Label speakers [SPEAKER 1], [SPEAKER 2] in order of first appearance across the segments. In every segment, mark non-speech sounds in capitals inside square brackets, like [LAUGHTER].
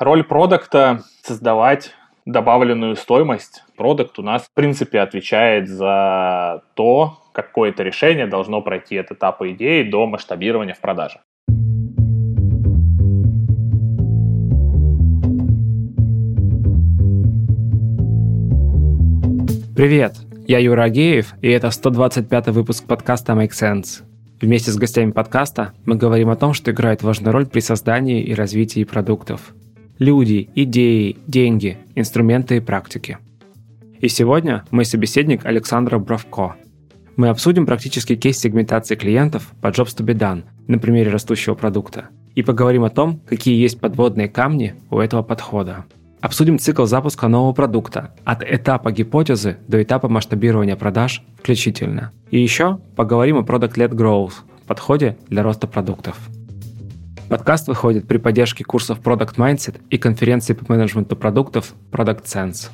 [SPEAKER 1] Роль продукта — создавать добавленную стоимость. Продукт у нас, в принципе, отвечает за то, какое-то решение должно пройти от этапа идеи до масштабирования в продаже.
[SPEAKER 2] Привет, я Юра Агеев, и это 125 выпуск подкаста Make Sense. Вместе с гостями подкаста мы говорим о том, что играет важную роль при создании и развитии продуктов. Люди, идеи, деньги, инструменты и практики. И сегодня мой собеседник Александра Бравко. Мы обсудим практический кейс сегментации клиентов по Jobs to be done на примере растущего продукта и поговорим о том, какие есть подводные камни у этого подхода. Обсудим цикл запуска нового продукта от этапа гипотезы до этапа масштабирования продаж включительно. И еще поговорим о Product-Led Growth – подходе для роста продуктов. Подкаст выходит при поддержке курсов Product Mindset и конференции по менеджменту продуктов Product Sense.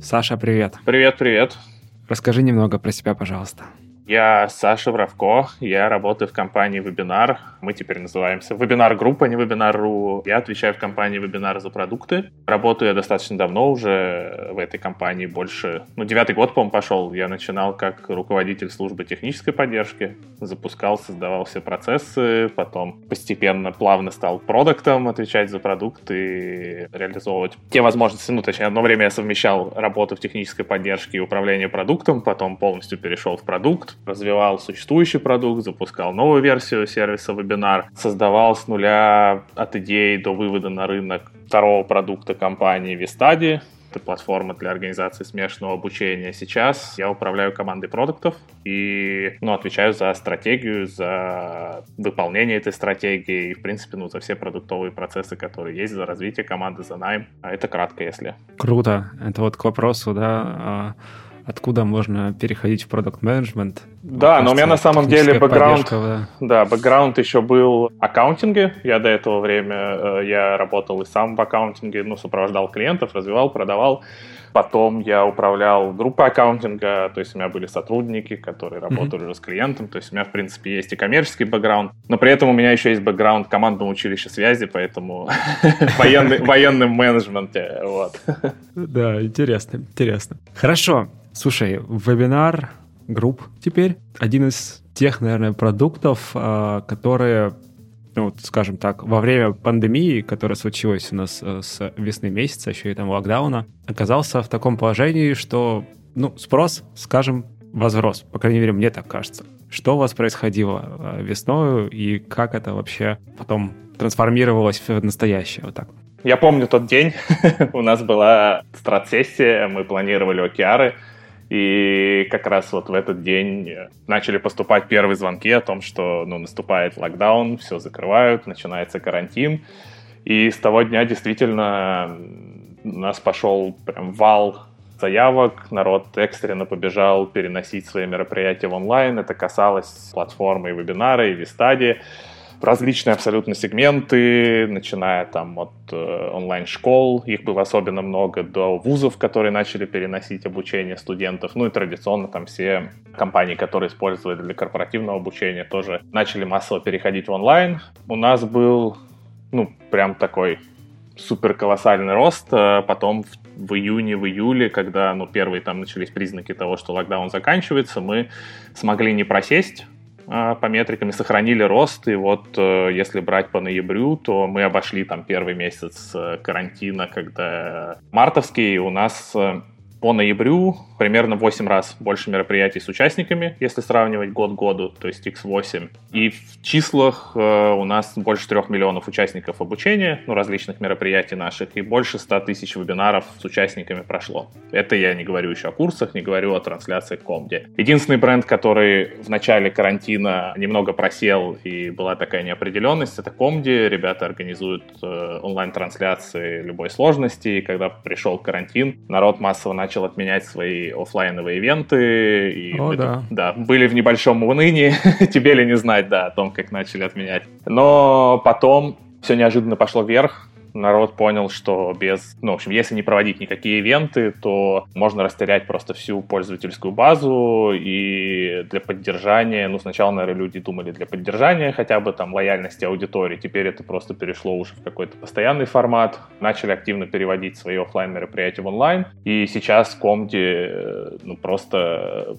[SPEAKER 2] Саша, привет.
[SPEAKER 1] Привет, привет.
[SPEAKER 2] Расскажи немного про себя, пожалуйста.
[SPEAKER 1] Я Саша Вравко, я работаю в компании Webinar. Мы теперь называемся Webinar Группа, не Webinar.ru. Я отвечаю в компании Webinar за продукты. Работаю я достаточно давно уже в этой компании, больше, ну, девятый год, по-моему, пошел. Я начинал как руководитель службы технической поддержки, запускал, создавал все процессы, потом постепенно, плавно стал продуктом, отвечать за продукты, реализовывать те возможности. Ну, точнее, одно время я совмещал работу в технической поддержке и управление продуктом, потом полностью перешел в продукт, развивал существующий продукт, запускал новую версию сервиса Webinar, создавал с нуля от идеи до вывода на рынок второго продукта компании Vistadi, это платформа для организации смешанного обучения. Сейчас я управляю командой продуктов и ну, отвечаю за стратегию, за выполнение этой стратегии и, в принципе, ну, за все продуктовые процессы, которые есть, за развитие команды, за найм. А это кратко, если.
[SPEAKER 2] Круто. Это вот к вопросу, да, а, откуда можно переходить в продукт менеджмент.
[SPEAKER 1] Да, но у меня на самом деле бэкграунд, да. да, бэкграунд еще был аккаунтинге. Я до этого время э, я работал и сам в аккаунтинге, ну, сопровождал клиентов, развивал, продавал. Потом я управлял группой аккаунтинга, то есть у меня были сотрудники, которые работали mm-hmm. уже с клиентом, то есть у меня, в принципе, есть и коммерческий бэкграунд, но при этом у меня еще есть бэкграунд командного училища связи, поэтому [LAUGHS] военный, военным менеджменте, вот.
[SPEAKER 2] Да, интересно, интересно. Хорошо, Слушай, вебинар групп теперь один из тех, наверное, продуктов, а, которые, ну, скажем так, во время пандемии, которая случилась у нас э, с весны месяца, еще и там локдауна, оказался в таком положении, что, ну, спрос, скажем, возрос. По крайней мере, мне так кажется. Что у вас происходило э, весной и как это вообще потом трансформировалось в настоящее? Вот так.
[SPEAKER 1] Я помню тот день. [LAUGHS] у нас была страт-сессия, мы планировали океары. И как раз вот в этот день начали поступать первые звонки о том, что ну, наступает локдаун, все закрывают, начинается карантин. И с того дня действительно у нас пошел прям вал заявок, народ экстренно побежал переносить свои мероприятия в онлайн. Это касалось платформы и вебинары, и Вистади различные абсолютно сегменты, начиная там от э, онлайн-школ, их было особенно много, до вузов, которые начали переносить обучение студентов, ну и традиционно там все компании, которые использовали для корпоративного обучения, тоже начали массово переходить в онлайн. У нас был, ну, прям такой супер колоссальный рост. Э, потом в, в июне, в июле, когда ну, первые там начались признаки того, что локдаун заканчивается, мы смогли не просесть, а, по метрикам и сохранили рост. И вот э, если брать по ноябрю, то мы обошли там первый месяц э, карантина, когда мартовский у нас э, по ноябрю примерно 8 раз больше мероприятий с участниками, если сравнивать год к году, то есть X8. И в числах э, у нас больше 3 миллионов участников обучения, ну, различных мероприятий наших, и больше 100 тысяч вебинаров с участниками прошло. Это я не говорю еще о курсах, не говорю о трансляции Комде. Единственный бренд, который в начале карантина немного просел и была такая неопределенность, это Комди. Ребята организуют э, онлайн-трансляции любой сложности, и когда пришел карантин, народ массово начал начал отменять свои офлайновые ивенты. И
[SPEAKER 2] О, мы, да.
[SPEAKER 1] да, были в небольшом унынии. [LAUGHS] Тебе ли не знать, да, о том, как начали отменять. Но потом все неожиданно пошло вверх. Народ понял, что без, ну, в общем, если не проводить никакие ивенты, то можно растерять просто всю пользовательскую базу, и для поддержания, ну, сначала, наверное, люди думали для поддержания хотя бы там лояльности аудитории, теперь это просто перешло уже в какой-то постоянный формат, начали активно переводить свои офлайн мероприятия в онлайн, и сейчас Комди, э, ну, просто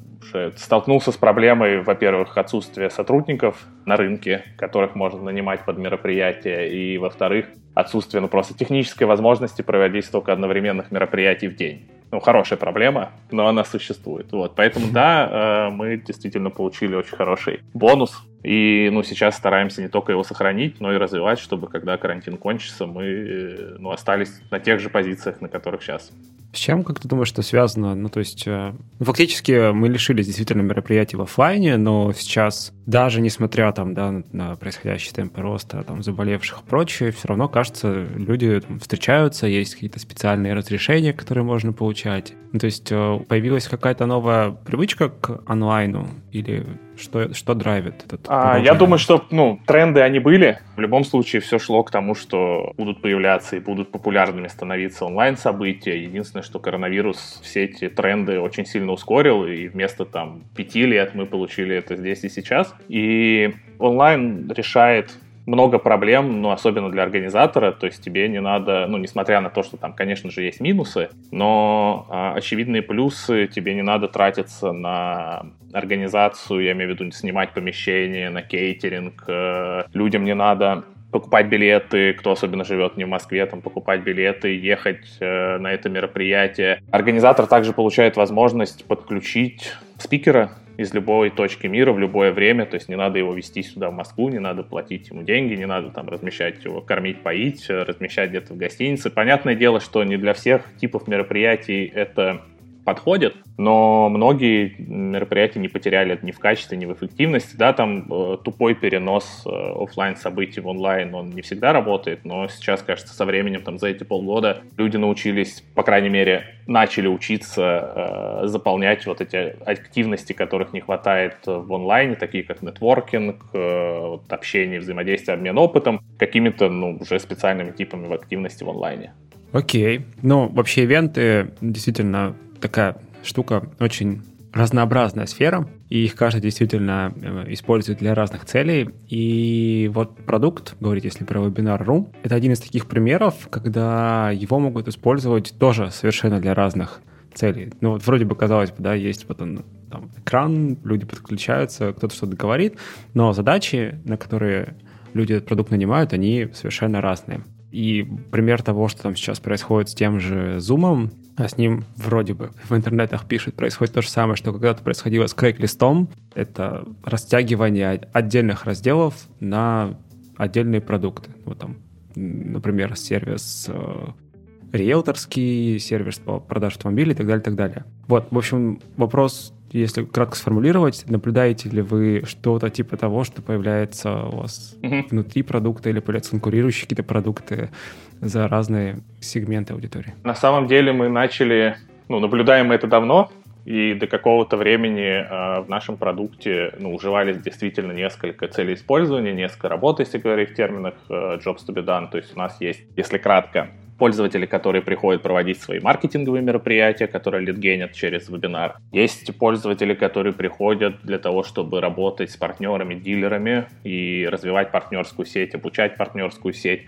[SPEAKER 1] столкнулся с проблемой, во-первых, отсутствия сотрудников на рынке, которых можно нанимать под мероприятия, и, во-вторых, отсутствие ну, просто технической возможности проводить столько одновременных мероприятий в день. Ну, хорошая проблема, но она существует. Вот, поэтому, да, э, мы действительно получили очень хороший бонус. И, ну, сейчас стараемся не только его сохранить, но и развивать, чтобы, когда карантин кончится, мы, э, ну, остались на тех же позициях, на которых сейчас.
[SPEAKER 2] С чем, как ты думаешь, что связано? Ну, то есть, э, ну, фактически мы лишились действительно мероприятий в офлайне, но сейчас, даже несмотря там, да, на происходящий темп роста там, заболевших и прочее, все равно, кажется, люди там, встречаются, есть какие-то специальные разрешения, которые можно получать. Ну, то есть, э, появилась какая-то новая привычка к онлайну или что, что драйвит этот?
[SPEAKER 1] А, я думаю, что ну, тренды они были. В любом случае все шло к тому, что будут появляться и будут популярными становиться онлайн-события. Единственное, что коронавирус все эти тренды очень сильно ускорил, и вместо там пяти лет мы получили это здесь и сейчас. И онлайн решает много проблем, ну, особенно для организатора, то есть тебе не надо, ну, несмотря на то, что там, конечно же, есть минусы, но а, очевидные плюсы, тебе не надо тратиться на организацию, я имею в виду снимать помещение, на кейтеринг, э, людям не надо покупать билеты, кто особенно живет не в Москве, там покупать билеты, ехать э, на это мероприятие. Организатор также получает возможность подключить спикера из любой точки мира в любое время, то есть не надо его вести сюда в Москву, не надо платить ему деньги, не надо там размещать его, кормить, поить, размещать где-то в гостинице. Понятное дело, что не для всех типов мероприятий это подходит, но многие мероприятия не потеряли ни в качестве, ни в эффективности. Да, там э, тупой перенос э, офлайн событий в онлайн, он не всегда работает, но сейчас, кажется, со временем, там, за эти полгода люди научились, по крайней мере, начали учиться э, заполнять вот эти активности, которых не хватает в онлайне, такие как нетворкинг, э, вот, общение, взаимодействие, обмен опытом, какими-то, ну, уже специальными типами в активности в онлайне.
[SPEAKER 2] Окей. Ну, вообще ивенты действительно такая штука очень разнообразная сфера, и их каждый действительно э, использует для разных целей. И вот продукт, говорить если про вебинар.ру, это один из таких примеров, когда его могут использовать тоже совершенно для разных целей. Ну вот вроде бы казалось бы, да, есть вот он, там, экран, люди подключаются, кто-то что-то говорит, но задачи, на которые люди этот продукт нанимают, они совершенно разные. И пример того, что там сейчас происходит с тем же Zoom, а с ним вроде бы в интернетах пишут, происходит то же самое, что когда-то происходило с крейг-листом. Это растягивание отдельных разделов на отдельные продукты. Вот там, например, сервис э, риэлторский, сервис по продаже автомобилей и так далее, и так далее. Вот, в общем, вопрос если кратко сформулировать, наблюдаете ли вы что-то типа того, что появляется у вас угу. внутри продукта или появляются конкурирующие какие-то продукты за разные сегменты аудитории?
[SPEAKER 1] На самом деле мы начали, ну, наблюдаем мы это давно, и до какого-то времени э, в нашем продукте ну, уживались действительно несколько целей использования, несколько работ, если говорить в терминах э, jobs to be done. То есть у нас есть, если кратко, пользователи, которые приходят проводить свои маркетинговые мероприятия, которые лидгенят через вебинар. Есть пользователи, которые приходят для того, чтобы работать с партнерами, дилерами и развивать партнерскую сеть, обучать партнерскую сеть.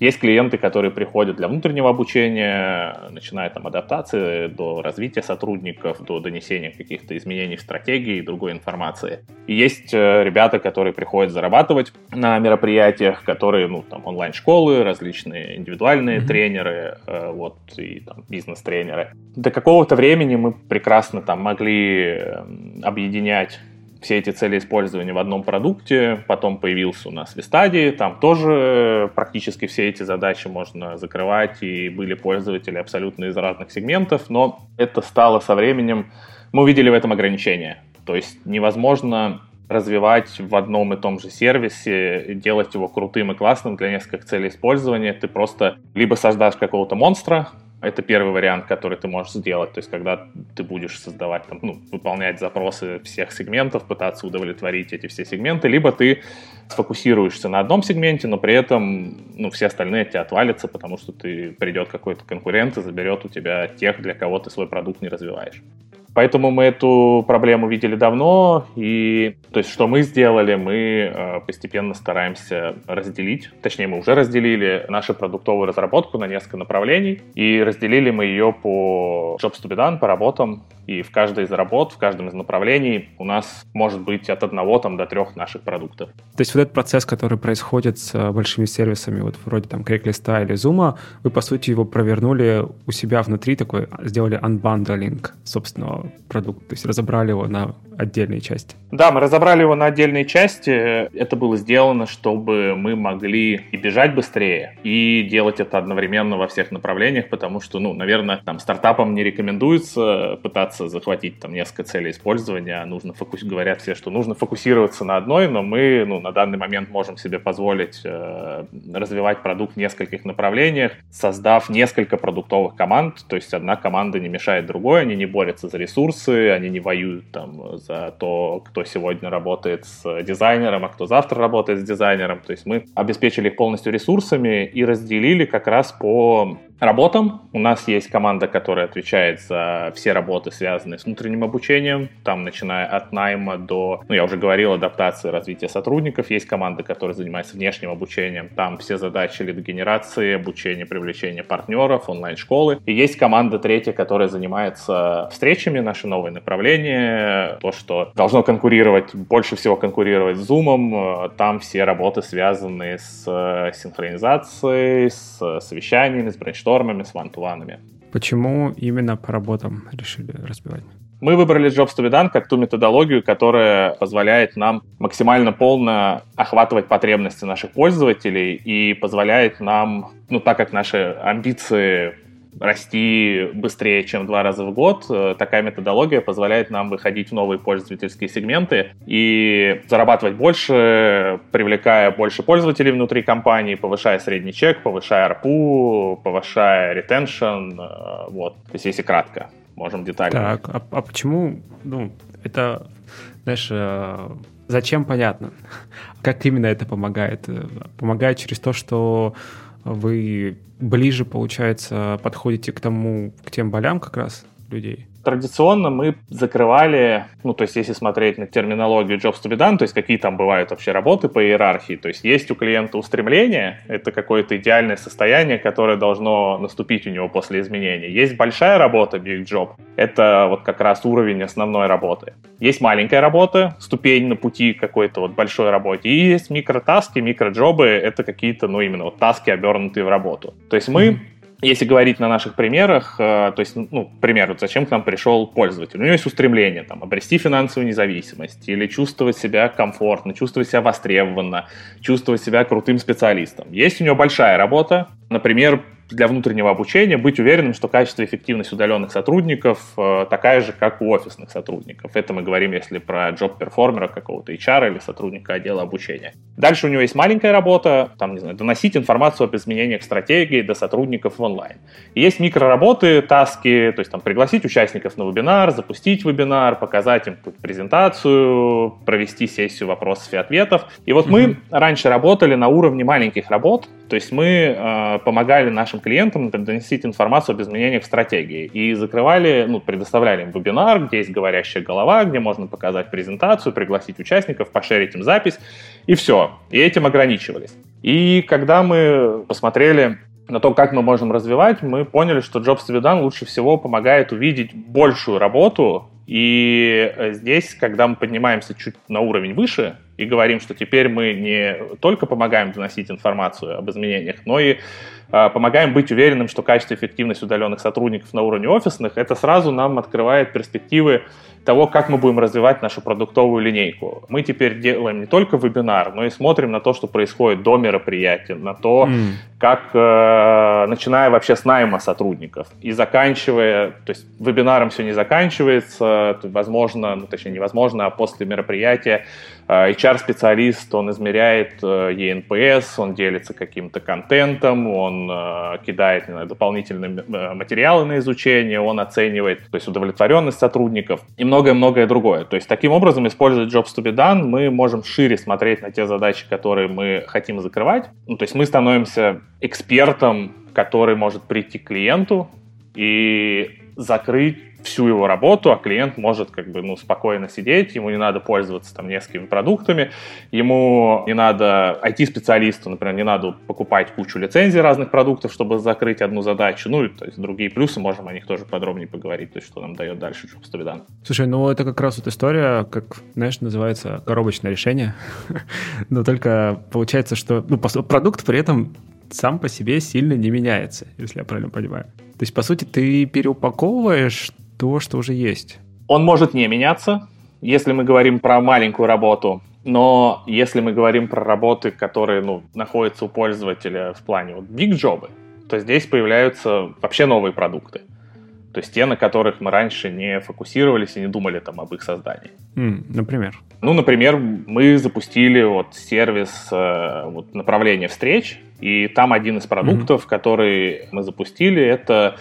[SPEAKER 1] Есть клиенты, которые приходят для внутреннего обучения, начиная там адаптации до развития сотрудников, до донесения каких-то изменений в стратегии и другой информации. И есть э, ребята, которые приходят зарабатывать на мероприятиях, которые, ну, там, онлайн-школы, различные индивидуальные mm-hmm. тренеры, э, вот, и там бизнес-тренеры. До какого-то времени мы прекрасно там могли эм, объединять все эти цели использования в одном продукте. Потом появился у нас Вистадии, там тоже практически все эти задачи можно закрывать, и были пользователи абсолютно из разных сегментов, но это стало со временем, мы увидели в этом ограничение. То есть невозможно развивать в одном и том же сервисе, делать его крутым и классным для нескольких целей использования. Ты просто либо создашь какого-то монстра, Это первый вариант, который ты можешь сделать. То есть, когда ты будешь создавать, там, ну, выполнять запросы всех сегментов, пытаться удовлетворить эти все сегменты, либо ты сфокусируешься на одном сегменте, но при этом ну, все остальные тебя отвалятся, потому что ты придет какой-то конкурент и заберет у тебя тех, для кого ты свой продукт не развиваешь. Поэтому мы эту проблему видели давно, и то есть что мы сделали, мы э, постепенно стараемся разделить, точнее мы уже разделили нашу продуктовую разработку на несколько направлений, и разделили мы ее по jobs to be done, по работам, и в каждой из работ, в каждом из направлений у нас может быть от одного там, до трех наших продуктов.
[SPEAKER 2] То есть вот этот процесс, который происходит с э, большими сервисами, вот вроде там Craigslist или Zoom, вы, по сути, его провернули у себя внутри, такой, сделали unbundling собственного продукта, то есть разобрали его на отдельные части.
[SPEAKER 1] Да, мы разобрали его на отдельные части. Это было сделано, чтобы мы могли и бежать быстрее, и делать это одновременно во всех направлениях, потому что, ну, наверное, там стартапам не рекомендуется пытаться захватить там несколько целей использования, а нужно фокус... говорят все, что нужно фокусироваться на одной, но мы, ну, на данный момент можем себе позволить э, развивать продукт в нескольких направлениях, создав несколько продуктовых команд, то есть одна команда не мешает другой, они не борются за ресурсы, они не воюют там за то, кто сегодня работает с дизайнером, а кто завтра работает с дизайнером. То есть мы обеспечили их полностью ресурсами и разделили как раз по работам. У нас есть команда, которая отвечает за все работы, связанные с внутренним обучением, там начиная от найма до, ну я уже говорил, адаптации, развития сотрудников. Есть команда, которая занимается внешним обучением, там все задачи лидогенерации, обучения, привлечения партнеров, онлайн-школы. И есть команда третья, которая занимается встречами, наши новые направления, то, что должно конкурировать, больше всего конкурировать с Zoom. Там все работы связаны с э, синхронизацией, с совещаниями, с brainstorm ом brainstorm ами, с one-to-one ами.
[SPEAKER 2] Почему именно по работам решили разбивать?
[SPEAKER 1] Мы выбрали Jobs to be done как ту методологию, которая позволяет нам максимально полно охватывать потребности наших пользователей и позволяет нам, ну так как наши амбиции расти быстрее, чем два раза в год. Э, такая методология позволяет нам выходить в новые пользовательские сегменты и зарабатывать больше, привлекая больше пользователей внутри компании, повышая средний чек, повышая ARPU, повышая retention. Э, вот, то есть если кратко, можем детально.
[SPEAKER 2] Так, а, а почему, ну, это, знаешь, э, зачем понятно? [LAUGHS] Как именно это помогает? Помогает через то, что вы ближе, получается, подходите к тому, к тем болям как раз людей?
[SPEAKER 1] Традиционно мы закрывали, ну, то есть если смотреть на терминологию jobs to be done, то есть какие там бывают вообще работы по иерархии, то есть есть у клиента устремление, это какое-то идеальное состояние, которое должно наступить у него после изменений. Есть большая работа, big job, это вот как раз уровень основной работы. Есть маленькая работа, ступень на пути какой-то вот большой работе, и есть микротаски, микроджобы, это какие-то, ну, именно вот таски, обернутые в работу. То есть мы если говорить на наших примерах, э, то есть, ну, пример, вот зачем к нам пришел пользователь? У него есть устремление, там, обрести финансовую независимость или чувствовать себя комфортно, чувствовать себя востребованно, чувствовать себя крутым специалистом. Есть у него большая работа, например, для внутреннего обучения быть уверенным, что качество и эффективность удаленных сотрудников э, такая же, как у офисных сотрудников. Это мы говорим, если про джоб-перформера какого-то HR или сотрудника отдела обучения. Дальше у него есть маленькая работа, там, не знаю, доносить информацию об изменениях стратегии до сотрудников в онлайн. И есть микроработы, таски, то есть там пригласить участников на вебинар, запустить вебинар, показать им презентацию, провести сессию вопросов и ответов. И вот mm-hmm. мы раньше работали на уровне маленьких работ, то есть мы э, помогали нашим клиентам доносить информацию об изменениях в стратегии и закрывали, ну, предоставляли им вебинар, где есть говорящая голова, где можно показать презентацию, пригласить участников, пошерить им запись, и все. И этим ограничивались. И когда мы посмотрели на то, как мы можем развивать, мы поняли, что Jobs done лучше всего помогает увидеть большую работу. И э, здесь, когда мы поднимаемся чуть на уровень выше, и говорим, что теперь мы не только помогаем доносить информацию об изменениях, но и э, помогаем быть уверенным, что качество и эффективность удаленных сотрудников на уровне офисных, это сразу нам открывает перспективы того, как мы будем развивать нашу продуктовую линейку. Мы теперь делаем не только вебинар, но и смотрим на то, что происходит до мероприятия, на то, mm. как, э, начиная вообще с найма сотрудников и заканчивая, то есть вебинаром все не заканчивается, возможно, ну, точнее невозможно, а после мероприятия HR-специалист, он измеряет ENPS, он делится каким-то контентом, он кидает знаю, дополнительные материалы на изучение, он оценивает то есть удовлетворенность сотрудников и многое-многое другое. То есть таким образом, используя Jobs to be done, мы можем шире смотреть на те задачи, которые мы хотим закрывать. Ну, то есть мы становимся экспертом, который может прийти к клиенту и закрыть всю его работу, а клиент может как бы ну, спокойно сидеть, ему не надо пользоваться там несколькими продуктами, ему не надо IT-специалисту, например, не надо покупать кучу лицензий разных продуктов, чтобы закрыть одну задачу, ну, и, то есть другие плюсы, можем о них тоже подробнее поговорить, то есть что нам дает дальше Jobs
[SPEAKER 2] Слушай, ну это как раз вот история, как, знаешь, называется коробочное решение, [LAUGHS] но только получается, что ну, продукт при этом сам по себе сильно не меняется, если я правильно понимаю. То есть, по сути, ты переупаковываешь то, что уже есть.
[SPEAKER 1] Он может не меняться, если мы говорим про маленькую работу, но если мы говорим про работы, которые ну, находятся у пользователя в плане вот big job, то здесь появляются вообще новые продукты. То есть те, на которых мы раньше не фокусировались и не думали там об их создании.
[SPEAKER 2] Mm, например?
[SPEAKER 1] Ну, например, мы запустили вот сервис э, вот, направления встреч, и там один из продуктов, mm-hmm. который мы запустили, это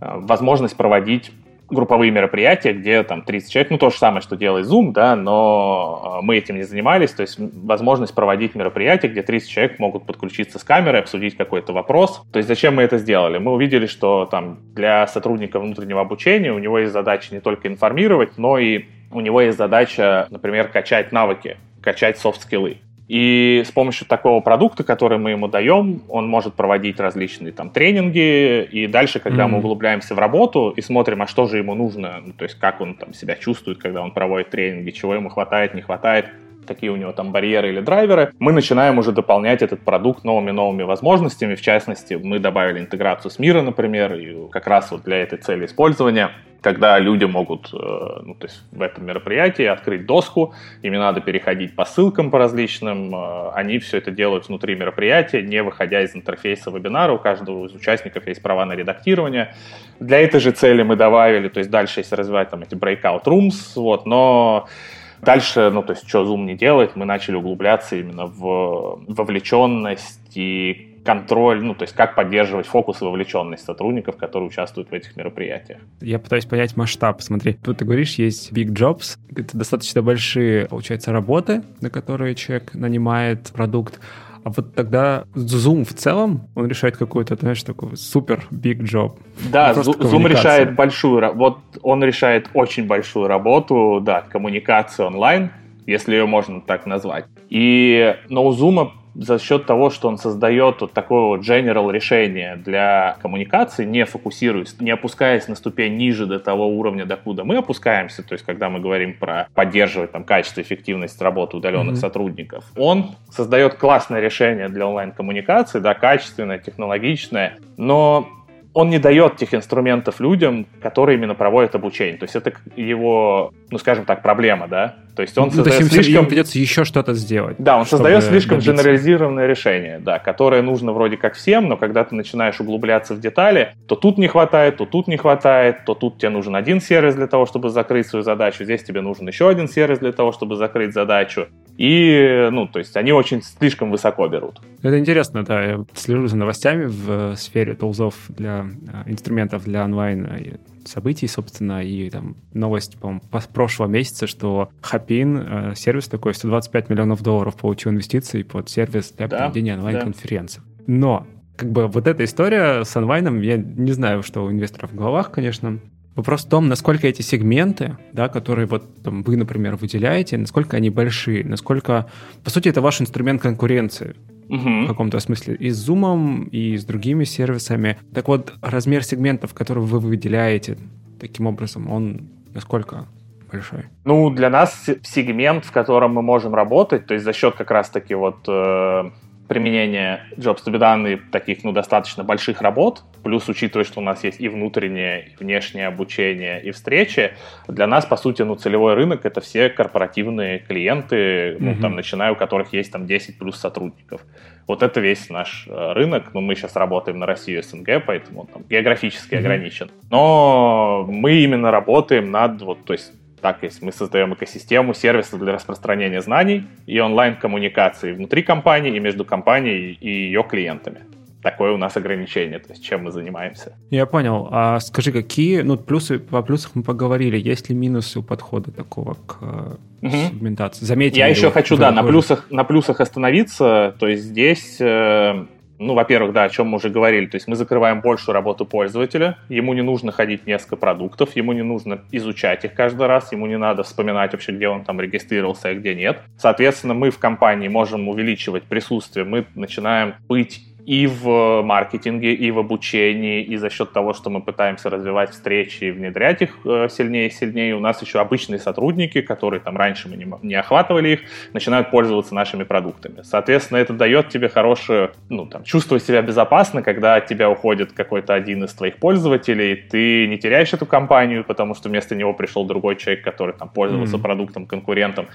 [SPEAKER 1] э, возможность проводить групповые мероприятия, где там 30 человек, ну то же самое, что делает Zoom, да, но э, мы этим не занимались, то есть возможность проводить мероприятия, где 30 человек могут подключиться с камерой, обсудить какой-то вопрос. То есть зачем мы это сделали? Мы увидели, что там для сотрудника внутреннего обучения у него есть задача не только информировать, но и у него есть задача, например, качать навыки, качать софт-скиллы. И с помощью такого продукта, который мы ему даем, он может проводить различные там тренинги. И дальше, когда mm-hmm. мы углубляемся в работу и смотрим, а что же ему нужно, ну, то есть как он там себя чувствует, когда он проводит тренинги, чего ему хватает, не хватает, какие у него там барьеры или драйверы, мы начинаем уже дополнять этот продукт новыми-новыми возможностями. В частности, мы добавили интеграцию с мира, например, и как раз вот для этой цели использования когда люди могут, э, ну, то есть в этом мероприятии открыть доску, им не надо переходить по ссылкам по различным, э, они все это делают внутри мероприятия, не выходя из интерфейса вебинара, у каждого из участников есть права на редактирование. Для этой же цели мы добавили, то есть дальше если развивать там эти breakout rooms, вот, но Дальше, ну, то есть, что Zoom не делает, мы начали углубляться именно в вовлеченность и контроль, ну, то есть как поддерживать фокус и вовлеченность сотрудников, которые участвуют в этих мероприятиях.
[SPEAKER 2] Я пытаюсь понять масштаб. Смотри, тут ты говоришь, есть big jobs, это достаточно большие, получается, работы, на которые человек нанимает продукт, а вот тогда Zoom в целом, он решает какой-то, знаешь, такой супер big job.
[SPEAKER 1] Да, Zoom решает большую, вот он решает очень большую работу, да, коммуникации онлайн, если ее можно так назвать. И, но у Zoom за счет того, что он создает вот такое вот general решение для коммуникации, не фокусируясь, не опускаясь на ступень ниже до того уровня, докуда мы опускаемся, то есть когда мы говорим про поддерживать там качество, эффективность работы удаленных mm-hmm. сотрудников, он создает классное решение для онлайн-коммуникации, да, качественное, технологичное, но он не дает тех инструментов людям, которые именно проводят обучение. То есть это его, ну скажем так, проблема, да?
[SPEAKER 2] То есть он ну, создает то есть слишком... Им придется еще что-то сделать.
[SPEAKER 1] Да, он создает слишком добиться. генерализированное решение, да, которое нужно вроде как всем, но когда ты начинаешь углубляться в детали, то тут не хватает, то тут не хватает, то тут тебе нужен один сервис для того, чтобы закрыть свою задачу, здесь тебе нужен еще один сервис для того, чтобы закрыть задачу. И, ну, то есть они очень слишком высоко берут.
[SPEAKER 2] Это интересно, да. Я слежу за новостями в сфере тулзов для э, инструментов для онлайн э, событий, собственно, и там новость, по-моему, прошлого месяца, что Хапин, э, сервис такой, 125 миллионов долларов получил инвестиций под сервис для да, проведения онлайн-конференций. Да. Но как бы вот эта история с онлайном, я не знаю, что у инвесторов в головах, конечно. Вопрос в том, насколько эти сегменты, да, которые вот там, вы, например, выделяете, насколько они большие, насколько, по сути, это ваш инструмент конкуренции угу. в каком-то смысле и с Zoom, и с другими сервисами. Так вот, размер сегментов, которые вы выделяете таким образом, он насколько большой?
[SPEAKER 1] Ну, для нас сегмент, в котором мы можем работать, то есть за счет как раз-таки вот э, применения Jobs to be done и таких, ну, достаточно больших работ, плюс учитывая, что у нас есть и внутреннее, и внешнее обучение, и встречи, для нас, по сути, ну, целевой рынок — это все корпоративные клиенты, ну, mm-hmm. там, начиная у которых есть там 10 плюс сотрудников. Вот это весь наш э, рынок. Ну, мы сейчас работаем на Россию СНГ, поэтому он там географически mm-hmm. ограничен. Но мы именно работаем над, вот, то есть Так, есть мы создаем экосистему сервисов для распространения знаний и онлайн-коммуникации внутри компании и между компанией и ее клиентами такое у нас ограничение, то есть чем мы занимаемся.
[SPEAKER 2] Я понял. А скажи, какие, ну, плюсы, по плюсах мы поговорили, есть ли минусы у подхода такого к угу. сегментации?
[SPEAKER 1] Заметили Я еще хочу, да, на плюсах, на плюсах остановиться, то есть здесь... Э, ну, во-первых, да, о чем мы уже говорили, то есть мы закрываем большую работу пользователя, ему не нужно ходить несколько продуктов, ему не нужно изучать их каждый раз, ему не надо вспоминать вообще, где он там регистрировался, а где нет. Соответственно, мы в компании можем увеличивать присутствие, мы начинаем быть и в маркетинге, и в обучении, и за счет того, что мы пытаемся развивать встречи и внедрять их э, сильнее и сильнее, у нас еще обычные сотрудники, которые там раньше мы не, не охватывали их, начинают пользоваться нашими продуктами. Соответственно, это дает тебе хорошее, ну, там, чувствовать себя безопасно, когда от тебя уходит какой-то один из твоих пользователей, ты не теряешь эту компанию, потому что вместо него пришел другой человек, который там пользовался mm-hmm. продуктом, конкурентом,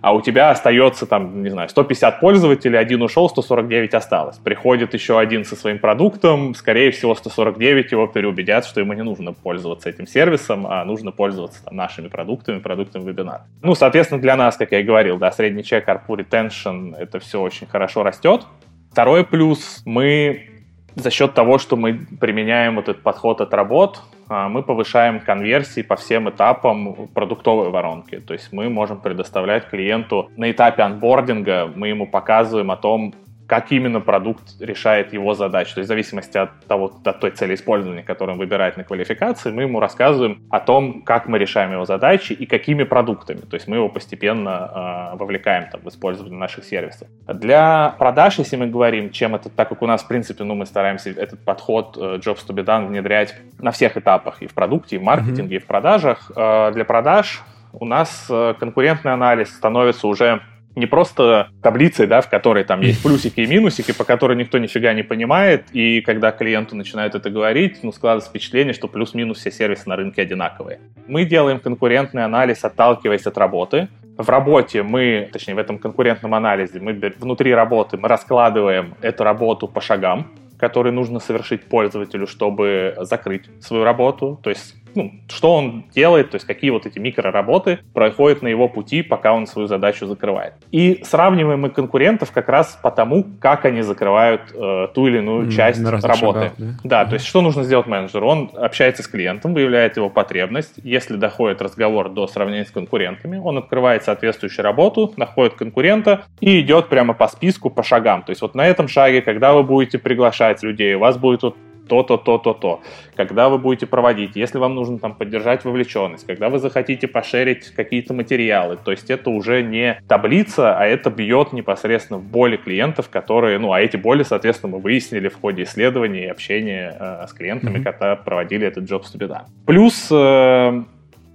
[SPEAKER 1] а у тебя остается там, не знаю, 150 пользователей, один ушел, 149 осталось. Приходит еще один со своим продуктом, скорее всего, 149 его переубедят, что ему не нужно пользоваться этим сервисом, а нужно пользоваться там, нашими продуктами, продуктами вебинара. Ну, соответственно, для нас, как я и говорил, да, средний чек, ARPU retention, это все очень хорошо растет. Второй плюс, мы за счет того, что мы применяем вот этот подход от работ, а, мы повышаем конверсии по всем этапам продуктовой воронки. То есть мы можем предоставлять клиенту на этапе анбординга, мы ему показываем о том, как именно продукт решает его задачу. То есть в зависимости от, того, от той цели использования, которую он выбирает на квалификации, мы ему рассказываем о том, как мы решаем его задачи и какими продуктами. То есть мы его постепенно э, вовлекаем там, в использование наших сервисов. Для продаж, если мы говорим, чем это, так как у нас, в принципе, ну, мы стараемся этот подход э, Jobs to be done внедрять на всех этапах, и в продукте, и в маркетинге, mm-hmm. и в продажах. Э, для продаж у нас э, конкурентный анализ становится уже не просто таблицей, да, в которой там есть плюсики и минусики, по которой никто нифига не понимает, и когда клиенту начинают это говорить, ну, складывается впечатление, что плюс-минус все сервисы на рынке одинаковые. Мы делаем конкурентный анализ, отталкиваясь от работы. В работе мы, точнее, в этом конкурентном анализе, мы внутри работы мы раскладываем эту работу по шагам, которые нужно совершить пользователю, чтобы закрыть свою работу. То есть ну, что он делает, то есть какие вот эти микроработы проходят на его пути, пока он свою задачу закрывает. И сравниваем мы конкурентов как раз по тому, как они закрывают э, ту или иную часть на работы. Шагах, да, да mm то есть что нужно сделать менеджеру? Он общается с клиентом, выявляет его потребность. Если доходит разговор до сравнения с конкурентами, он открывает соответствующую работу, находит конкурента и идет прямо по списку, по шагам. То есть вот на этом шаге, когда вы будете приглашать людей, у вас будет вот то-то, то-то, то. Когда вы будете проводить, если вам нужно там поддержать вовлеченность, когда вы захотите пошерить какие-то материалы, то есть это уже не таблица, а это бьет непосредственно в боли клиентов, которые, ну, а эти боли, соответственно, мы выяснили в ходе исследований и общения э, с клиентами, mm-hmm. когда проводили этот Jobs to be done. Плюс, э,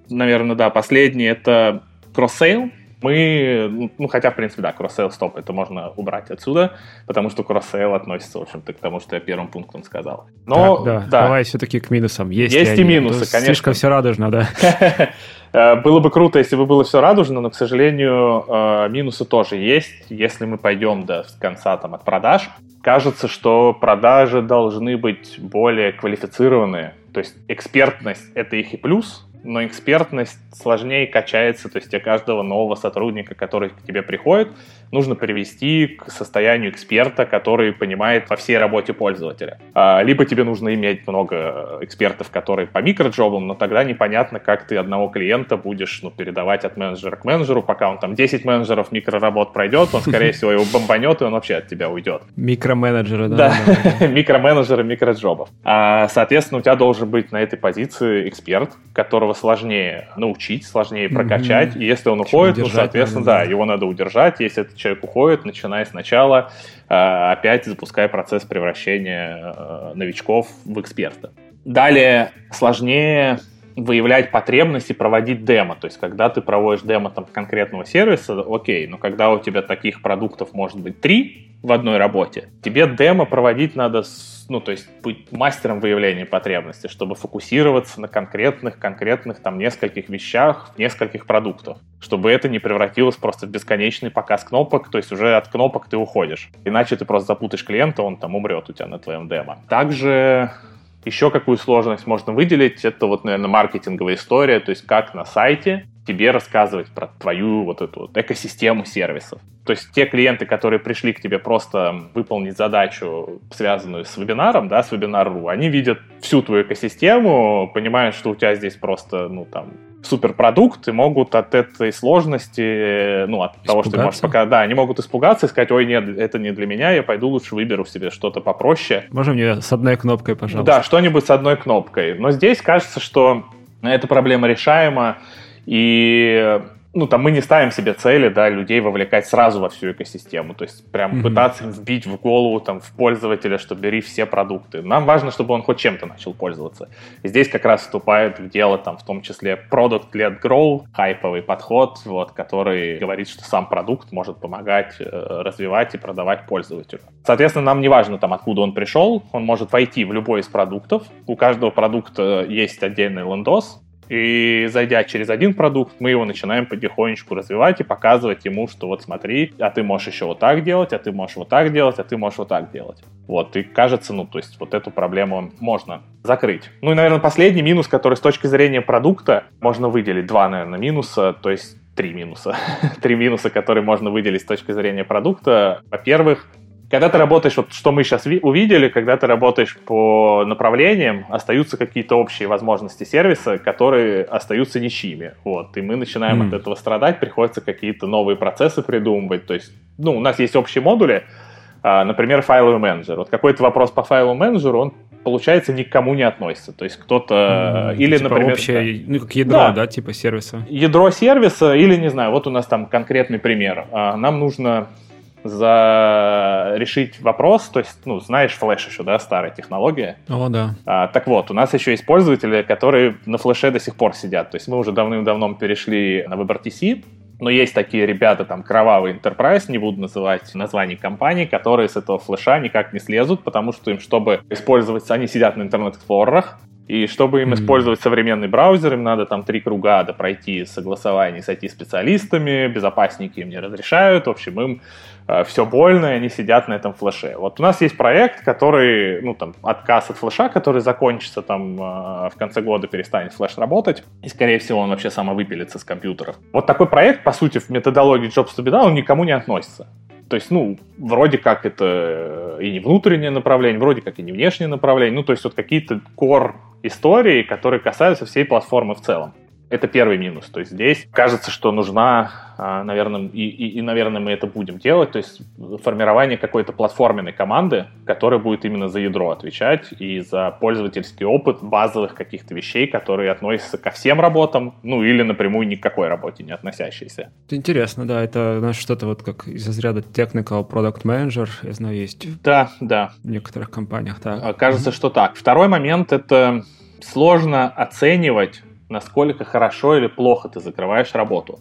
[SPEAKER 1] наверное, да, последний это cross-sale, мы, ну, хотя, в принципе, да, cross-sale стоп, это можно убрать отсюда, потому что cross-sale относится, в общем-то, к тому, что я первым пунктом сказал.
[SPEAKER 2] Но, так, да. да. Давай все-таки к минусам. Есть,
[SPEAKER 1] Есть и минусы, конечно.
[SPEAKER 2] Слишком все радужно, да. [LAUGHS]
[SPEAKER 1] Э, было бы круто, если бы было все радужно, но, к сожалению, э, минусы тоже есть. Если мы пойдем до конца там, от продаж, кажется, что продажи должны быть более квалифицированные. То есть экспертность — это их и плюс, но экспертность сложнее качается, то есть тебе каждого нового сотрудника, который к тебе приходит, нужно привести к состоянию эксперта, который понимает во всей работе пользователя. А, либо тебе нужно иметь много экспертов, которые по микроджобам, но тогда непонятно, как ты одного клиента будешь ну, передавать от менеджера к менеджеру, пока он там 10 менеджеров микроработ пройдет, он, скорее всего, его бомбанет, и он вообще от тебя уйдет.
[SPEAKER 2] Микроменеджеры,
[SPEAKER 1] да? Да, [LAUGHS] микроменеджеры микроджобов. А, соответственно, у тебя должен быть на этой позиции эксперт, которого сложнее научить, сложнее прокачать, и если он уходит, ну, соответственно, да, его надо удержать, если это человек уходит, начиная сначала, э, опять запуская процесс превращения э, новичков в эксперта. Далее сложнее выявлять потребности, проводить демо. То есть, когда ты проводишь демо там, конкретного сервиса, окей, но когда у тебя таких продуктов может быть три в одной работе, тебе демо проводить надо ну, то есть быть мастером выявления потребностей, чтобы фокусироваться на конкретных, конкретных там нескольких вещах, нескольких продуктах, чтобы это не превратилось просто в бесконечный показ кнопок, то есть уже от кнопок ты уходишь. Иначе ты просто запутаешь клиента, он там умрет у тебя на твоем демо. Также еще какую сложность можно выделить, это вот, наверное, маркетинговая история, то есть как на сайте тебе рассказывать про твою вот эту вот экосистему сервисов. То есть те клиенты, которые пришли к тебе просто выполнить задачу, связанную с вебинаром, да, с вебинар.ру, они видят всю твою экосистему, понимают, что у тебя здесь просто, ну, там, суперпродукт и могут от этой сложности, ну, от испугаться. того, что ты можешь пока, да, они могут испугаться и сказать, ой, нет, это не для меня, я пойду лучше выберу себе что-то попроще.
[SPEAKER 2] Можно мне с одной кнопкой, пожалуйста?
[SPEAKER 1] Да, что-нибудь с одной кнопкой. Но здесь кажется, что эта проблема решаема, и ну, там мы не ставим себе цели, да, людей вовлекать сразу во всю экосистему, то есть прям mm-hmm. пытаться вбить в голову там в пользователя, что бери все продукты. Нам важно, чтобы он хоть чем-то начал пользоваться. И здесь как раз вступает в дело там в том числе Product Led Grow, хайповый подход, вот, который говорит, что сам продукт может помогать э, развивать и продавать пользователю. Соответственно, нам не важно там, откуда он пришел, он может войти в любой из продуктов. У каждого продукта есть отдельный лендос, и зайдя через один продукт, мы его начинаем потихонечку развивать и показывать ему, что вот смотри, а ты можешь еще вот так делать, а ты можешь вот так делать, а ты можешь вот так делать. Вот, и кажется, ну, то есть вот эту проблему можно закрыть. Ну и, наверное, последний минус, который с точки зрения продукта можно выделить. Два, наверное, минуса, то есть три минуса. [LAUGHS] три минуса, которые можно выделить с точки зрения продукта. Во-первых, когда ты работаешь, вот что мы сейчас увидели, когда ты работаешь по направлениям, остаются какие-то общие возможности сервиса, которые остаются ничьими. Вот, и мы начинаем mm. от этого страдать, приходится какие-то новые процессы придумывать. То есть, ну, у нас есть общие модули, а, например, файловый менеджер. Вот какой-то вопрос по файловому менеджеру, он получается никому не относится. То есть кто-то mm, или,
[SPEAKER 2] типа
[SPEAKER 1] например,
[SPEAKER 2] общее, ну как ядро, да. да, типа сервиса.
[SPEAKER 1] Ядро сервиса или не знаю, вот у нас там конкретный пример. А, нам нужно за решить вопрос, то есть, ну, знаешь, флеш еще, да, старая технология.
[SPEAKER 2] О, да.
[SPEAKER 1] А, так вот, у нас еще есть пользователи, которые на флеше до сих пор сидят. То есть мы уже давным-давно перешли на WebRTC, но есть такие ребята, там, кровавый Enterprise, не буду называть название компании, которые с этого флеша никак не слезут, потому что им, чтобы использовать, они сидят на интернет-эксплорерах, и чтобы им mm-hmm. использовать современный браузер, им надо там три круга да, пройти согласование с IT-специалистами, безопасники им не разрешают, в общем, им э, все больно, и они сидят на этом флеше. Вот у нас есть проект, который, ну там, отказ от флеша, который закончится там э, в конце года, перестанет флеш работать, и, скорее всего, он вообще самовыпилится с компьютеров. Вот такой проект, по сути, в методологии Jobs to be done, он никому не относится. То есть, ну, вроде как это и не внутреннее направление, вроде как и не внешнее направление. Ну, то есть вот какие-то core истории, которые касаются всей платформы в целом. Это первый минус. То есть здесь кажется, что нужна, а, наверное, и, и, и, наверное, мы это будем делать, то есть формирование какой-то платформенной команды, которая будет именно за ядро отвечать и за пользовательский опыт базовых каких-то вещей, которые относятся ко всем работам, ну или напрямую ни к какой работе не относящиеся.
[SPEAKER 2] Это интересно, да, это знаешь, что-то вот как из разряда technical product manager, я знаю, есть.
[SPEAKER 1] Да, да.
[SPEAKER 2] В некоторых компаниях, так.
[SPEAKER 1] А, кажется, mm-hmm. что так. Второй момент — это сложно оценивать насколько хорошо или плохо ты закрываешь работу.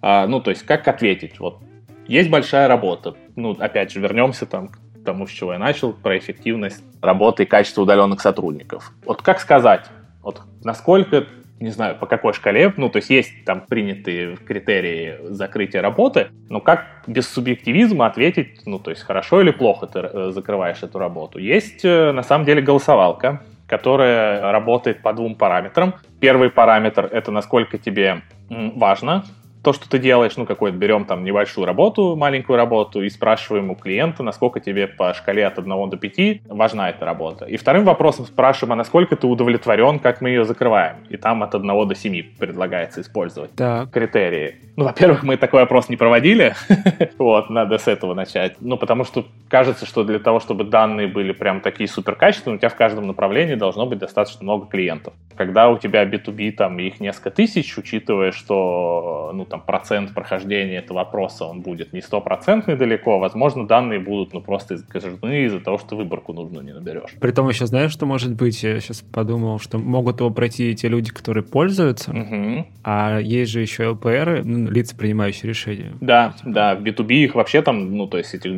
[SPEAKER 1] А, ну, то есть, как ответить? Вот есть большая работа. Ну, опять же, вернемся там к тому, с чего я начал, про эффективность работы и качество удаленных сотрудников. Вот как сказать, вот насколько, не знаю, по какой шкале, ну, то есть есть там принятые критерии закрытия работы, но как без субъективизма ответить, ну, то есть хорошо или плохо ты э, закрываешь эту работу. Есть, э, на самом деле, голосовалка, которая работает по двум параметрам. Первый параметр — это насколько тебе важно то, что ты делаешь, ну, какой-то берем там небольшую работу, маленькую работу, и спрашиваем у клиента, насколько тебе по шкале от 1 до 5 важна эта работа. И вторым вопросом спрашиваем, а насколько ты удовлетворен, как мы ее закрываем. И там от 1 до 7 предлагается использовать так. критерии. Ну, во-первых, мы такой опрос не проводили, [LAUGHS] вот, надо с этого начать. Ну, потому что кажется, что для того, чтобы данные были прям такие супер качественные, у тебя в каждом направлении должно быть достаточно много клиентов. Когда у тебя B2B, там, их несколько тысяч, учитывая, что, ну, там, процент прохождения этого вопроса, он будет не стопроцентный далеко, возможно, данные будут, ну, просто искажены из-за того, что выборку нужную не наберешь.
[SPEAKER 2] Притом еще знаешь, что может быть? Я сейчас подумал, что могут его пройти те люди, которые пользуются, угу. а есть же еще LPR, ну, лица, принимающие решения.
[SPEAKER 1] Да, да, в B2B их вообще там, ну, то есть этих